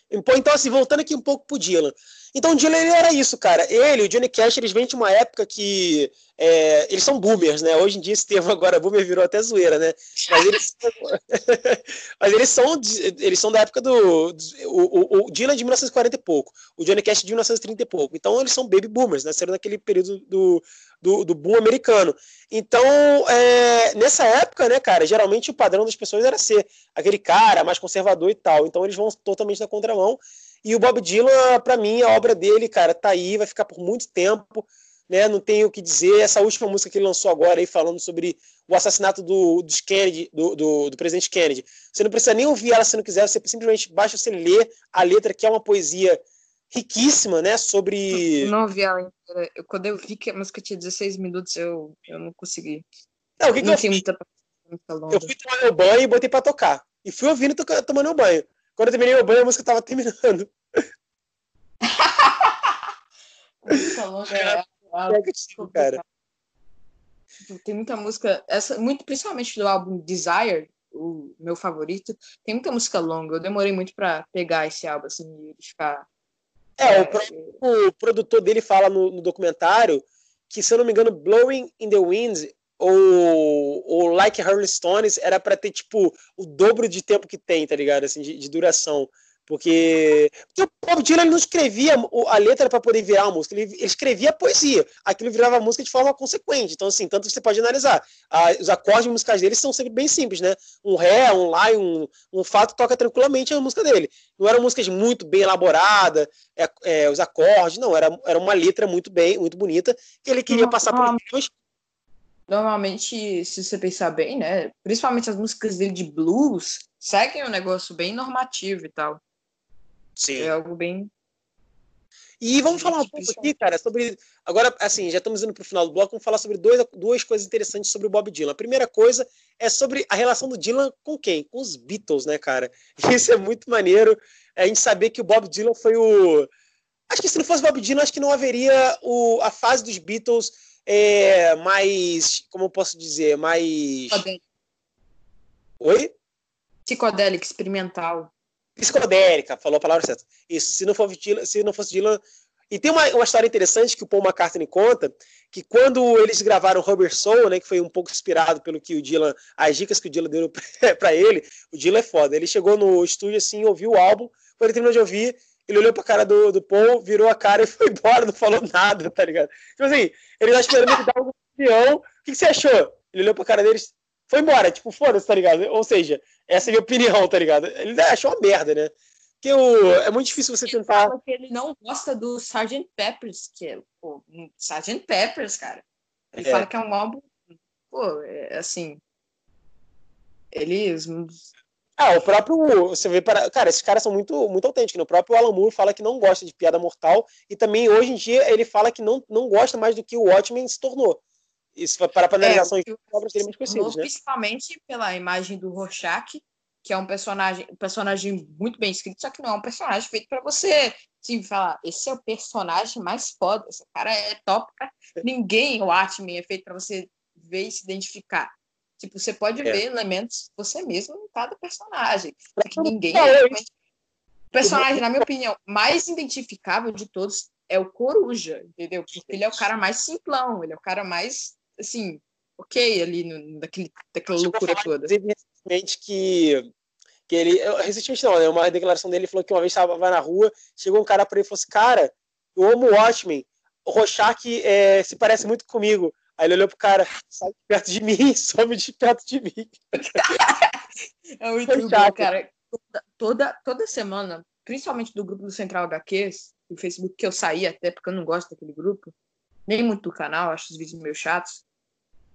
então, assim, voltando aqui um pouco pro Dylan. Então, o Dylan era isso, cara. Ele, o Johnny Cash, eles vêm de uma época que é, eles são boomers, né? Hoje em dia esse termo agora boomer virou até zoeira, né? Mas eles, [laughs] mas eles são eles são da época do, do o, o, Dylan de 1940 e pouco, o Johnny Cash de 1930 e pouco. Então eles são baby boomers, né? Nasceram naquele período do, do, do boom americano. Então, é, nessa época, né, cara, geralmente o padrão das pessoas era ser aquele cara mais conservador e tal. Então eles vão totalmente na contramão. E o Bob Dylan, para mim, a obra dele, cara, tá aí, vai ficar por muito tempo né? Não tenho o que dizer. Essa última música que ele lançou agora aí falando sobre o assassinato do, dos Kennedy, do, do, do, presidente Kennedy. Você não precisa nem ouvir ela se não quiser, você simplesmente basta você ler a letra, que é uma poesia riquíssima, né? Sobre. Não ouvi ela inteira. Eu, quando eu vi que a música tinha 16 minutos, eu, eu não consegui. Não, o que, que eu fiz? Muita... Eu fui tomar meu banho e botei pra tocar. E fui ouvindo tomando meu banho. Quando eu terminei meu banho, a música tava terminando. música longa é é cara. Tipo, tem muita música, essa, muito, principalmente do álbum Desire, o meu favorito, tem muita música longa. Eu demorei muito para pegar esse álbum, assim, e ficar. É, é, o, o, produtor dele fala no, no, documentário que, se eu não me engano, Blowing in the Wind ou, ou Like Rolling Stones era para ter, tipo, o dobro de tempo que tem, tá ligado? Assim, de, de duração. Porque, porque o Bob Dylan não escrevia a letra para poder virar a música, ele, ele, escrevia a poesia. Aquilo virava a música de forma consequente. Então, assim, tanto que você pode analisar. A, os acordes musicais dele são sempre bem simples, né? Um Ré, um Lá e um, um Fato toca tranquilamente a música dele. Não eram músicas muito bem elaboradas, é, é, os acordes, não. Era, era uma letra muito bem, muito bonita, que ele queria passar por Normalmente, se você pensar bem, né? Principalmente as músicas dele de blues, seguem um negócio bem normativo e tal. Sim. É algo bem. E vamos falar um pouco aqui, cara, sobre. Agora, assim, já estamos indo para o final do bloco, vamos falar sobre dois, duas coisas interessantes sobre o Bob Dylan. A primeira coisa é sobre a relação do Dylan com quem? Com os Beatles, né, cara? [laughs] Isso é muito maneiro. É a gente saber que o Bob Dylan foi o. Acho que se não fosse o Bob Dylan, acho que não haveria o, a fase dos Beatles é, mais. Como eu posso dizer? Mais. Psicodélico. Oi? Psicodélico, experimental psicodélica, falou a palavra certa. Isso, se não, for Dylan, se não fosse Dylan. E tem uma, uma história interessante que o Paul McCartney conta, que quando eles gravaram Rubber Soul, né, que foi um pouco inspirado pelo que o Dylan, as dicas que o Dylan deu [laughs] para ele, o Dylan é foda. Ele chegou no estúdio assim, ouviu o álbum, quando ele terminou de ouvir, ele olhou pra cara do, do Paul, virou a cara e [laughs] foi embora, não falou nada, tá ligado? Tipo assim, ele tá esperando ele dar uma opinião. O que, que você achou? Ele olhou pra cara deles, foi embora, tipo, foda-se, tá ligado? Ou seja, essa é a minha opinião, tá ligado? Ele achou uma merda, né? Porque o, é muito difícil você ele tentar. Que ele não gosta do Sgt. Peppers, que é o Sgt. Peppers, cara. Ele é. fala que é um álbum. Pô, é assim. Eles. Ah, o próprio. Você vê para. Cara, esses caras são muito, muito autênticos. Né? O próprio Alan Moore fala que não gosta de piada mortal. E também, hoje em dia, ele fala que não, não gosta mais do que o Watchmen se tornou. Isso para a panelização é, de obras dele mais conhecidas, né? Principalmente pela imagem do Rorschach, que é um personagem, um personagem muito bem escrito, só que não é um personagem feito para você sim, falar, esse é o personagem mais foda, esse cara é top, cara. [laughs] ninguém, o Atman, é feito para você ver e se identificar. Tipo, você pode é. ver elementos você mesmo em cada personagem. Que ninguém. É, o personagem, na minha opinião, mais identificável de todos é o Coruja, entendeu? Porque ele é o cara mais simplão, ele é o cara mais assim, ok ali no, daquele, daquela loucura toda. Recentemente que, que ele. Recentemente não, né? Uma declaração dele falou que uma vez estava na rua, chegou um cara para ele e falou assim: Cara, eu amo o Watchmen. O Rorschach é, se parece muito comigo. Aí ele olhou pro cara, sai de perto de mim, [laughs] some de perto de mim. [laughs] é muito bom, cara. Toda, toda, toda semana, principalmente do grupo do Central HQs, do Facebook, que eu saí até porque eu não gosto daquele grupo, nem muito do canal, acho os vídeos meio chatos.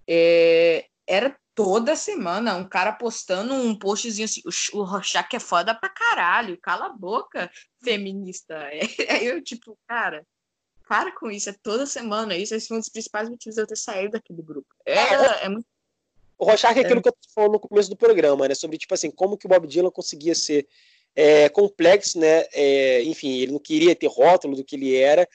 É, era toda semana um cara postando um postzinho assim: o, o Rorschach é foda pra caralho, cala a boca, feminista. [laughs] É, eu, tipo, cara, para com isso, é toda semana. Isso é um dos principais motivos de eu ter saído daquele grupo. É, é, é muito. O Rorschach é aquilo é. que eu falando no começo do programa, né? Sobre, tipo assim, como que o Bob Dylan conseguia ser é, complexo, né? É, enfim, ele não queria ter rótulo do que ele era,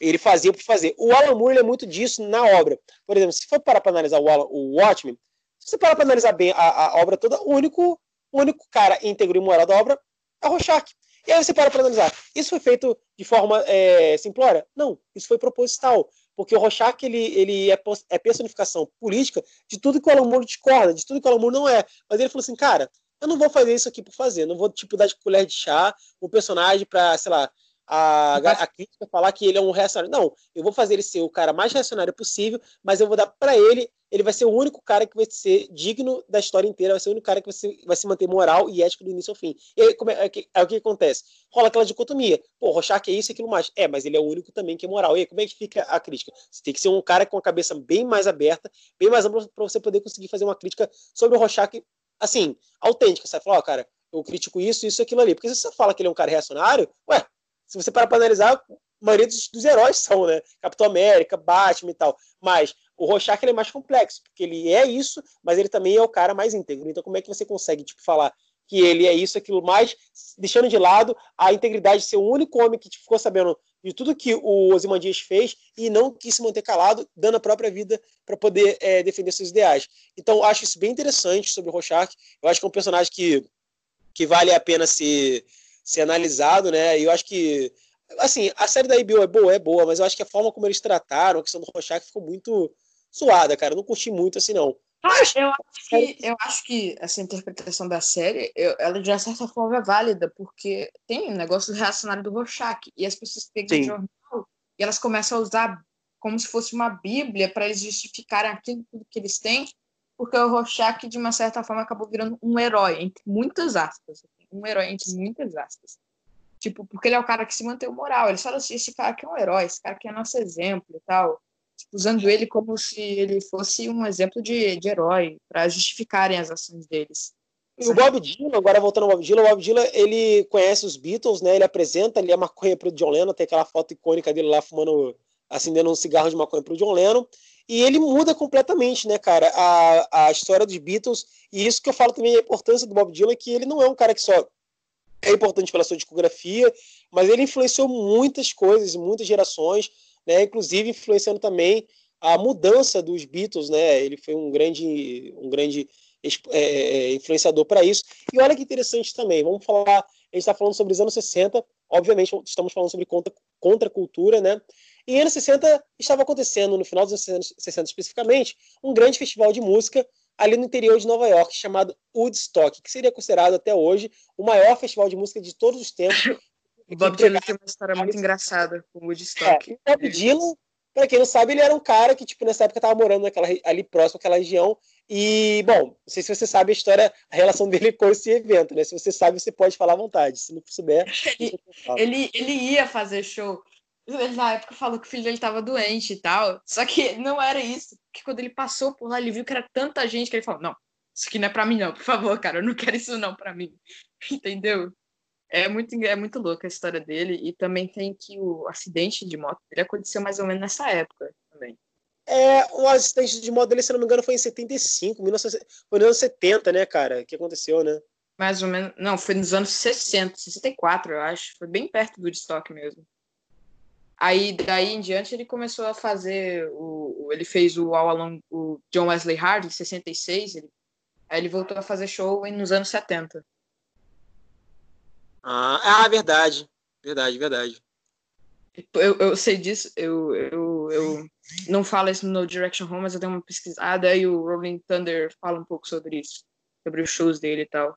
ele fazia por fazer. O Alan Moore é muito disso na obra. Por exemplo, se for parar para analisar o, Alan, o Watchmen, se você parar para analisar bem a, a, obra toda, o único, o único cara íntegro e moral da obra é o Rorschach. E aí você para para analisar. Isso foi feito de forma é, simplória? Não, isso foi proposital. Porque o Rorschach ele, ele é, é personificação política de tudo que o Alan Moore discorda, de tudo que o Alan Moore não é. Mas ele falou assim, cara, eu não vou fazer isso aqui por fazer, não vou tipo dar de colher de chá um personagem para, sei lá, a, a crítica falar que ele é um reacionário. Não, eu vou fazer ele ser o cara mais reacionário possível, mas eu vou dar para ele, ele vai ser o único cara que vai ser digno da história inteira, vai ser o único cara que vai se, vai se manter moral e ético do início ao fim. E aí, como é, é, é, o que acontece? Rola aquela dicotomia. Pô, Rorschach é isso e aquilo mais. É, mas ele é o único também que é moral. E aí, como é que fica a crítica? Você tem que ser um cara com a cabeça bem mais aberta, bem mais ampla, para você poder conseguir fazer uma crítica sobre o Rorschach, assim, autêntica. Você vai falar, ó, oh, cara, eu critico isso, isso e aquilo ali. Porque se você fala que ele é um cara reacionário, ué, se você parar para analisar, a maioria dos, dos, heróis são, né? Capitão América, Batman e tal. Mas o Rorschach ele é mais complexo, porque ele é isso, mas ele também é o cara mais íntegro. Então, como é que você consegue, tipo, falar que ele é isso, aquilo mais, deixando de lado a integridade de ser o único homem que tipo, ficou sabendo de tudo que o Ozymandias fez e não quis se manter calado, dando a própria vida para poder é, defender seus ideais. Então, acho isso bem interessante sobre o Rorschach. Eu acho que é um personagem que, que vale a pena ser ser analisado, né? E eu acho que, assim, a série da HBO é boa, é boa, mas eu acho que a forma como eles trataram a questão do Rorschach ficou muito suada, cara. Eu não curti muito assim, não. Mas, eu, acho que, eu acho que essa interpretação da série, eu, ela de certa forma é válida, porque tem um negócio reacionário do Rorschach, e as pessoas pegam o jornal e elas começam a usar como se fosse uma bíblia para eles justificarem aquilo tudo que eles têm, porque o Rorschach, de uma certa forma, acabou virando um herói, entre muitas aspas um herói entre muitas aspas. Tipo, porque ele é o cara que se mantém moral. Ele fala assim, esse cara aqui é um herói, esse cara aqui é nosso exemplo e tal. Tipo, usando ele como se ele fosse um exemplo de, de herói, para justificarem as ações deles. E o Bob Dylan, agora voltando ao Bob Dylan, o Bob Dylan, ele conhece os Beatles, né? Ele apresenta ali a maconha pro John Lennon, tem aquela foto icônica dele lá fumando, acendendo um cigarro de maconha pro John Lennon. E ele muda completamente, né, cara, a, a história dos Beatles. E isso que eu falo também a importância do Bob Dylan, que ele não é um cara que só é importante pela sua discografia, mas ele influenciou muitas coisas, muitas gerações, né, inclusive influenciando também a mudança dos Beatles, né? Ele foi um grande, um grande é, é, influenciador para isso. E olha que interessante também, vamos falar, a gente está falando sobre os anos 60, obviamente estamos falando sobre contra, contracultura, né? E em anos 60 estava acontecendo, no final dos anos 60 especificamente, um grande festival de música ali no interior de Nova York, chamado Woodstock, que seria considerado até hoje o maior festival de música de todos os tempos. [laughs] O Bob Dylan tem uma história muito engraçada com o Woodstock. É, o Bob Dylan, para quem não sabe, ele era um cara que, tipo, nessa época estava morando naquela, ali próximo àquela região. E, bom, não sei se você sabe a história, a relação dele com esse evento, né? Se você sabe, você pode falar à vontade. Se não souber. [laughs] Ele, ele ia fazer show ele na época falou que o filho dele estava doente e tal. Só que [laughs] não era isso. Porque quando ele passou por lá, ele viu que era tanta gente que ele falou: Não, isso aqui não é para mim, não, por favor, cara, eu não [laughs] quero isso não para mim. Entendeu? É muito, é muito louca a história dele. E também tem que o acidente de moto dele aconteceu mais ou menos nessa época também. É, o acidente de moto dele, se não me engano, foi em 75, 19... foi nos anos 70, né, cara? Que aconteceu, né? Mais ou menos. Não, foi nos anos 60, 64, eu acho. Foi bem perto do estoque mesmo. Aí daí em diante ele começou a fazer o, ele fez o All Along o John Wesley Hard em 66, ele, aí ele voltou a fazer show nos anos 70. Ah, ah, verdade. Verdade, verdade. Eu, eu sei disso, eu, eu, eu não falo isso no Direction Home, mas eu dei uma pesquisada e o Rolling Thunder fala um pouco sobre isso, sobre os shows dele e tal.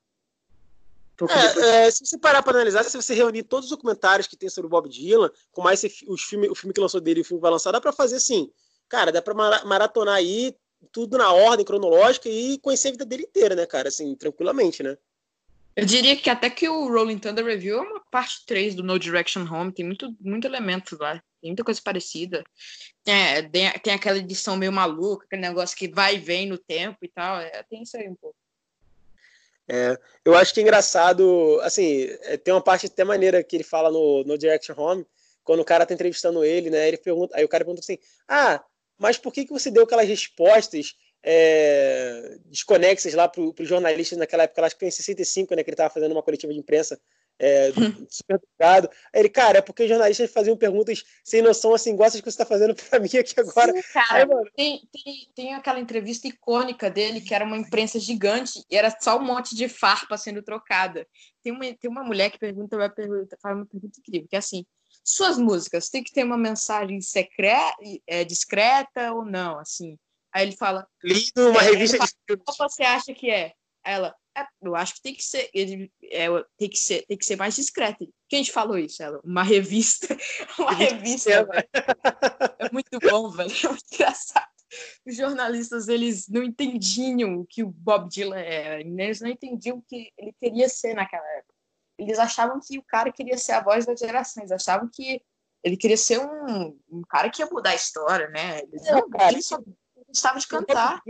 É, é, se você parar para analisar, se você reunir todos os documentários que tem sobre o Bob Dylan, com mais os filme, o filme que lançou dele e o filme que vai lançar, dá para fazer assim, cara, dá para maratonar aí tudo na ordem cronológica e conhecer a vida dele inteira, né, cara, assim, tranquilamente, né? Eu diria que até que o Rolling Thunder Review é uma parte 3 do No Direction Home, tem muito, muito elemento lá, tem muita coisa parecida. É, tem, tem aquela edição meio maluca, aquele negócio que vai e vem no tempo e tal, é, tem isso aí um pouco. É, eu acho que é engraçado, assim, é, tem uma parte até maneira que ele fala no, no Direction Home, quando o cara tá entrevistando ele, né? Ele pergunta, aí o cara pergunta assim: Ah, mas por que, que você deu aquelas respostas é, desconexas lá para os jornalistas naquela época? Acho que foi em 65, né? Que ele estava fazendo uma coletiva de imprensa é, [laughs] super educado. Aí ele, cara, é porque os jornalistas faziam perguntas sem noção, assim, igual essas que você está fazendo para mim aqui agora. Sim, cara, Aí, tem, tem, tem, aquela entrevista icônica dele, que era uma imprensa gigante, e era só um monte de farpa sendo trocada. Tem uma, tem uma mulher que pergunta, vai pergunta, faz uma pergunta incrível, que é assim, suas músicas tem que ter uma mensagem secreta, é, discreta ou não, assim. Aí ele fala... Lido uma é, revista fala, de... Qual você acha que é? Ela, é, eu acho que tem que ser, ele, é, tem que ser, tem que ser mais discreto. Quem te falou isso, ela? Uma revista, [laughs] uma revista. É muito bom, velho. É muito engraçado. Os jornalistas, eles não entendiam o que o Bob Dylan era. Eles não entendiam o que ele queria ser naquela época. Eles achavam que o cara queria ser a voz das gerações. Achavam que ele queria ser um, um cara que ia mudar a história, né? Eles não, cara, ele só gostava de cantar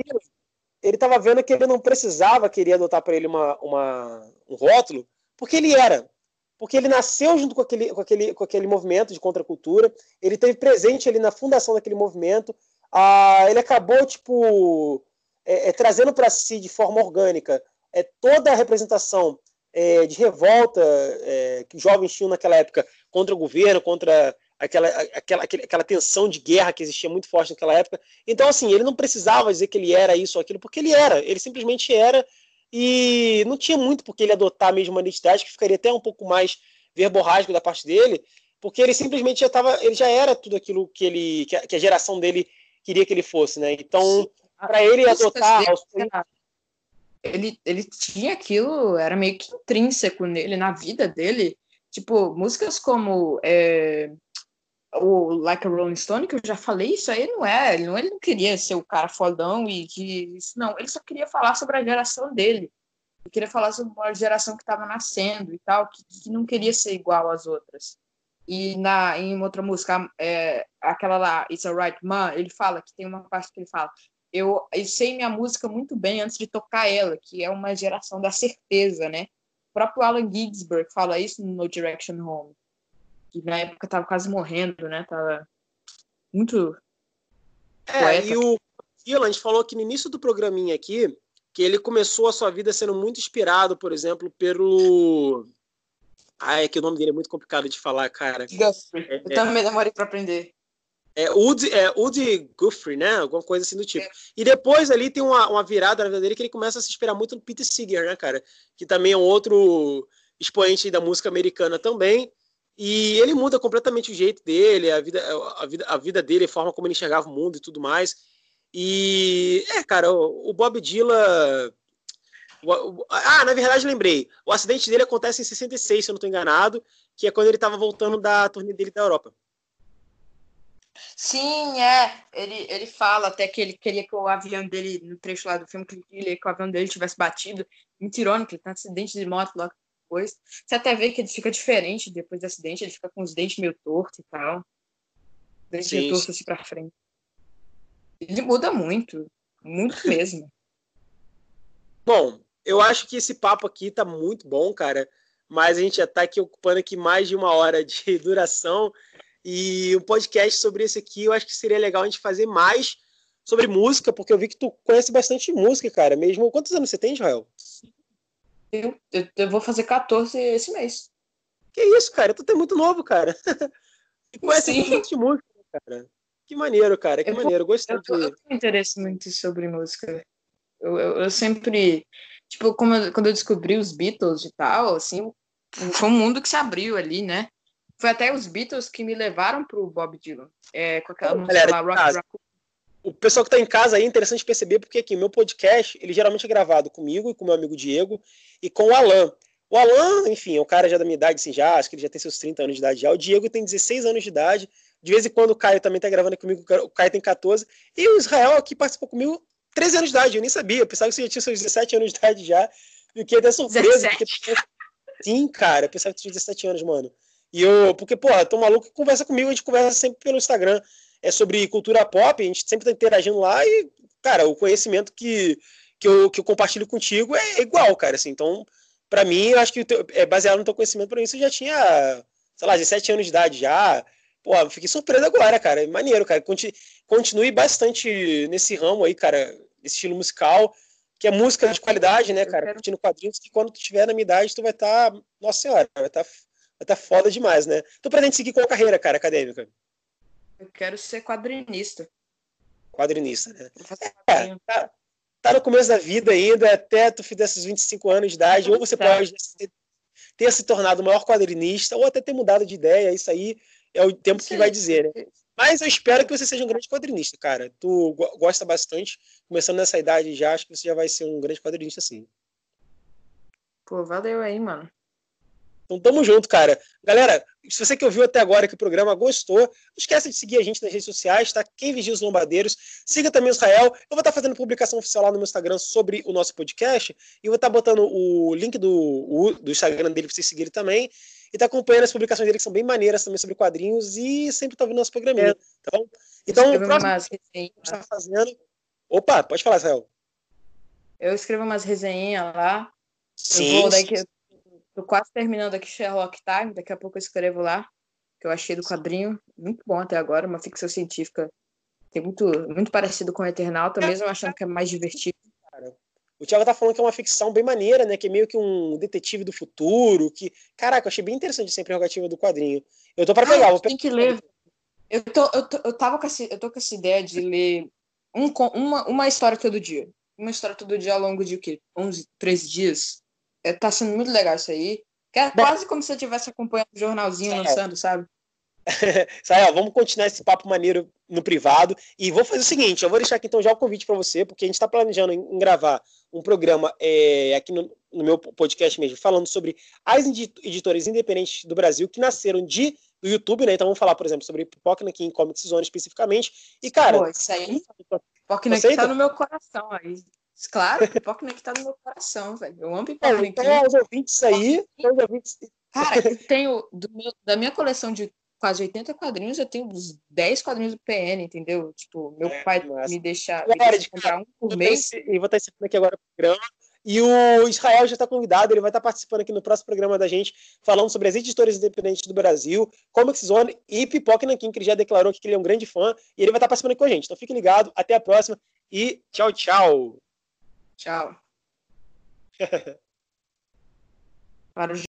ele estava vendo que ele não precisava querer adotar para ele uma, uma, um rótulo, porque ele era. Porque ele nasceu junto com aquele, com aquele, com aquele movimento de contracultura, ele teve presente ali na fundação daquele movimento, ah, ele acabou, tipo, é, é, trazendo para si de forma orgânica é, toda a representação é, de revolta é, que os jovens tinham naquela época contra o governo, contra aquela, aquela, aquela tensão de guerra que existia muito forte naquela época. Então, assim, ele não precisava dizer que ele era isso ou aquilo, porque ele era, ele simplesmente era, e não tinha muito porque ele adotar a mesma identidade, que ficaria até um pouco mais verborrágico da parte dele, porque ele simplesmente já estava, ele já era tudo aquilo que ele, que a, que a geração dele queria que ele fosse, né? Então, para ele adotar ele, ele tinha aquilo, era meio que intrínseco nele, na vida dele. Tipo, músicas como é, o Like a Rolling Stone, que eu já falei, isso aí não é, ele não, ele não queria ser o cara fodão e que não, ele só queria falar sobre a geração dele. Ele queria falar sobre uma geração que estava nascendo e tal, que, que não queria ser igual às outras. E na em outra música, é, aquela lá, It's Alright Man, ele fala que tem uma parte que ele fala: eu, eu sei minha música muito bem antes de tocar ela, que é uma geração da certeza, né? O próprio Alan Ginsberg fala isso No Direction Home que na época tava quase morrendo, né? Tava muito. É, poeta. e o Dylan, a gente falou que no início do programinha aqui, que ele começou a sua vida sendo muito inspirado, por exemplo, pelo. Ah, é que o nome dele é muito complicado de falar, cara. Guthrie. É, eu também demorei para aprender. É Woody, é Woody Guthrie, né? Alguma coisa assim do tipo. É. E depois ali tem uma, uma virada na vida dele que ele começa a se inspirar muito no Peter Seeger, né, cara? Que também é um outro expoente da música americana também. E ele muda completamente o jeito dele, a vida, a vida, a vida dele, a forma como ele enxergava o mundo e tudo mais. E, é, cara, o, o Bob Dylan. O, o, ah, na verdade, lembrei. O acidente dele acontece em 66, se eu não estou enganado, que é quando ele estava voltando da turnê dele da Europa. Sim, é. Ele, ele fala até que ele queria que o avião dele, no trecho lá do filme, que ele queria que o avião dele tivesse batido. Mentirônico, ele tá acidente de moto logo depois. Você até vê que ele fica diferente depois do acidente, ele fica com os dentes meio tortos e tal. Dentes meio tortos assim pra frente. Ele muda muito. Muito [laughs] mesmo. Bom, eu acho que esse papo aqui tá muito bom, cara. Mas a gente já tá aqui ocupando aqui mais de uma hora de [laughs] duração. E um podcast sobre esse aqui, eu acho que seria legal a gente fazer mais sobre música, porque eu vi que tu conhece bastante música, cara. Mesmo. Quantos anos você tem, Israel? Eu, eu, vou fazer 14 esse mês. Que isso, cara? Tu é muito novo, cara. [laughs] Conhece muito de música, cara. Que maneiro, cara. Que eu maneiro. Gostei eu, de... eu tenho interesse muito sobre música. Eu, eu, eu sempre. Tipo, como eu, quando eu descobri os Beatles e tal, assim, foi um mundo que se abriu ali, né? Foi até os Beatles que me levaram pro Bob Dylan. É, com aquela música lá, Rock Raccoon. O pessoal que está em casa aí é interessante perceber porque aqui meu podcast, ele geralmente é gravado comigo e com meu amigo Diego e com o Alan. O Alan, enfim, é um cara já da minha idade, assim, já, acho que ele já tem seus 30 anos de idade já. O Diego tem 16 anos de idade. De vez em quando o Caio também tá gravando comigo, o Caio tem 14. E o Israel aqui participou comigo 13 anos de idade, eu nem sabia. Eu pensava que você já tinha seus 17 anos de idade já. Fiquei até surpreso. Porque... [laughs] Sim, cara, eu pensava que tinha 17 anos, mano. E eu, porque, porra, tô maluco que conversa comigo, a gente conversa sempre pelo Instagram. É sobre cultura pop, a gente sempre tá interagindo lá e, cara, o conhecimento que, que, eu, que eu compartilho contigo é igual, cara, assim. Então, para mim, eu acho que é baseado no teu conhecimento, para mim, você já tinha, sei lá, 17 anos de idade já. Pô, fiquei surpreso agora, cara. É maneiro, cara. Continue bastante nesse ramo aí, cara, nesse estilo musical, que é música de qualidade, né, cara? Curtindo quadrinhos, que quando tu tiver na minha idade, tu vai estar. Tá, nossa senhora, vai estar tá, vai tá foda demais, né? Tu pretende seguir qual carreira, cara, acadêmica? Eu quero ser quadrinista. Quadrinista, né? É, tá, tá no começo da vida ainda, até tu fizer esses 25 anos de idade, ou você pode ter se tornado o maior quadrinista, ou até ter mudado de ideia, isso aí é o tempo que vai dizer, né? Mas eu espero que você seja um grande quadrinista, cara. Tu gosta bastante, começando nessa idade já, acho que você já vai ser um grande quadrinista, sim. Pô, valeu aí, mano. Então tamo junto, cara. Galera, se você que ouviu até agora que o programa gostou, não esqueça de seguir a gente nas redes sociais, tá? Quem vigia os lombadeiros. Siga também o Israel. Eu vou estar tá fazendo publicação oficial lá no meu Instagram sobre o nosso podcast. E vou estar tá botando o link do, o, do Instagram dele para vocês seguirem também. E tá acompanhando as publicações dele, que são bem maneiras também sobre quadrinhos. E sempre tá ouvindo nosso programinha. Então, então o próximo que a gente tá fazendo. Opa, pode falar, Israel. Eu escrevo umas resenhinhas lá. Sim. Eu vou daqui, Tô quase terminando aqui Sherlock Time, daqui a pouco eu escrevo lá, que eu achei do quadrinho. Muito bom até agora, uma ficção científica. Tem muito, muito parecido com o Eternauta, mesmo achando que é mais divertido. O Thiago tá falando que é uma ficção bem maneira, né? Que é meio que um detetive do futuro. Que, caraca, eu achei bem interessante essa prerrogativa do quadrinho. Eu tô para pegar, ah, vou. Tem que ler. Eu, tô, eu, tô, eu, tava com essa, eu tô com essa ideia de ler um, uma, uma história todo dia. Uma história todo dia ao longo de o quê? 11, 13 dias? É, tá sendo muito legal isso aí. É quase como se eu estivesse acompanhando o jornalzinho é. lançando, sabe? [laughs] Sael, vamos continuar esse papo maneiro no privado. E vou fazer o seguinte: eu vou deixar aqui então já o convite para você, porque a gente está planejando em, gravar um programa é, aqui no, no, meu podcast mesmo, falando sobre as editoras independentes do Brasil que nasceram de do YouTube, né? Então vamos falar, por exemplo, sobre Pipoca aqui em Comics Zone especificamente. E, cara. Pô, isso aí. Pipoca tá no meu coração aí. Claro, pipoca que tá no meu coração, velho. Eu amo pipoca é, Então, os ouvintes aí, os ouvintes... Cara, eu tenho, meu, da minha coleção de quase 80 quadrinhos, eu tenho uns 10 quadrinhos do PN, entendeu? Tipo, meu é, pai me deixa, me deixa de comprar um por mês. E vou estar ensinando aqui agora o programa. E o Israel já está convidado, ele vai estar participando aqui no próximo programa da gente, falando sobre as editoras independentes do Brasil, Comic Zone e Pipoca Nankin, que ele já declarou que ele é um grande fã, e ele vai estar participando aqui com a gente. Então fique ligado, até a próxima e tchau, tchau! Tchau. Para [laughs]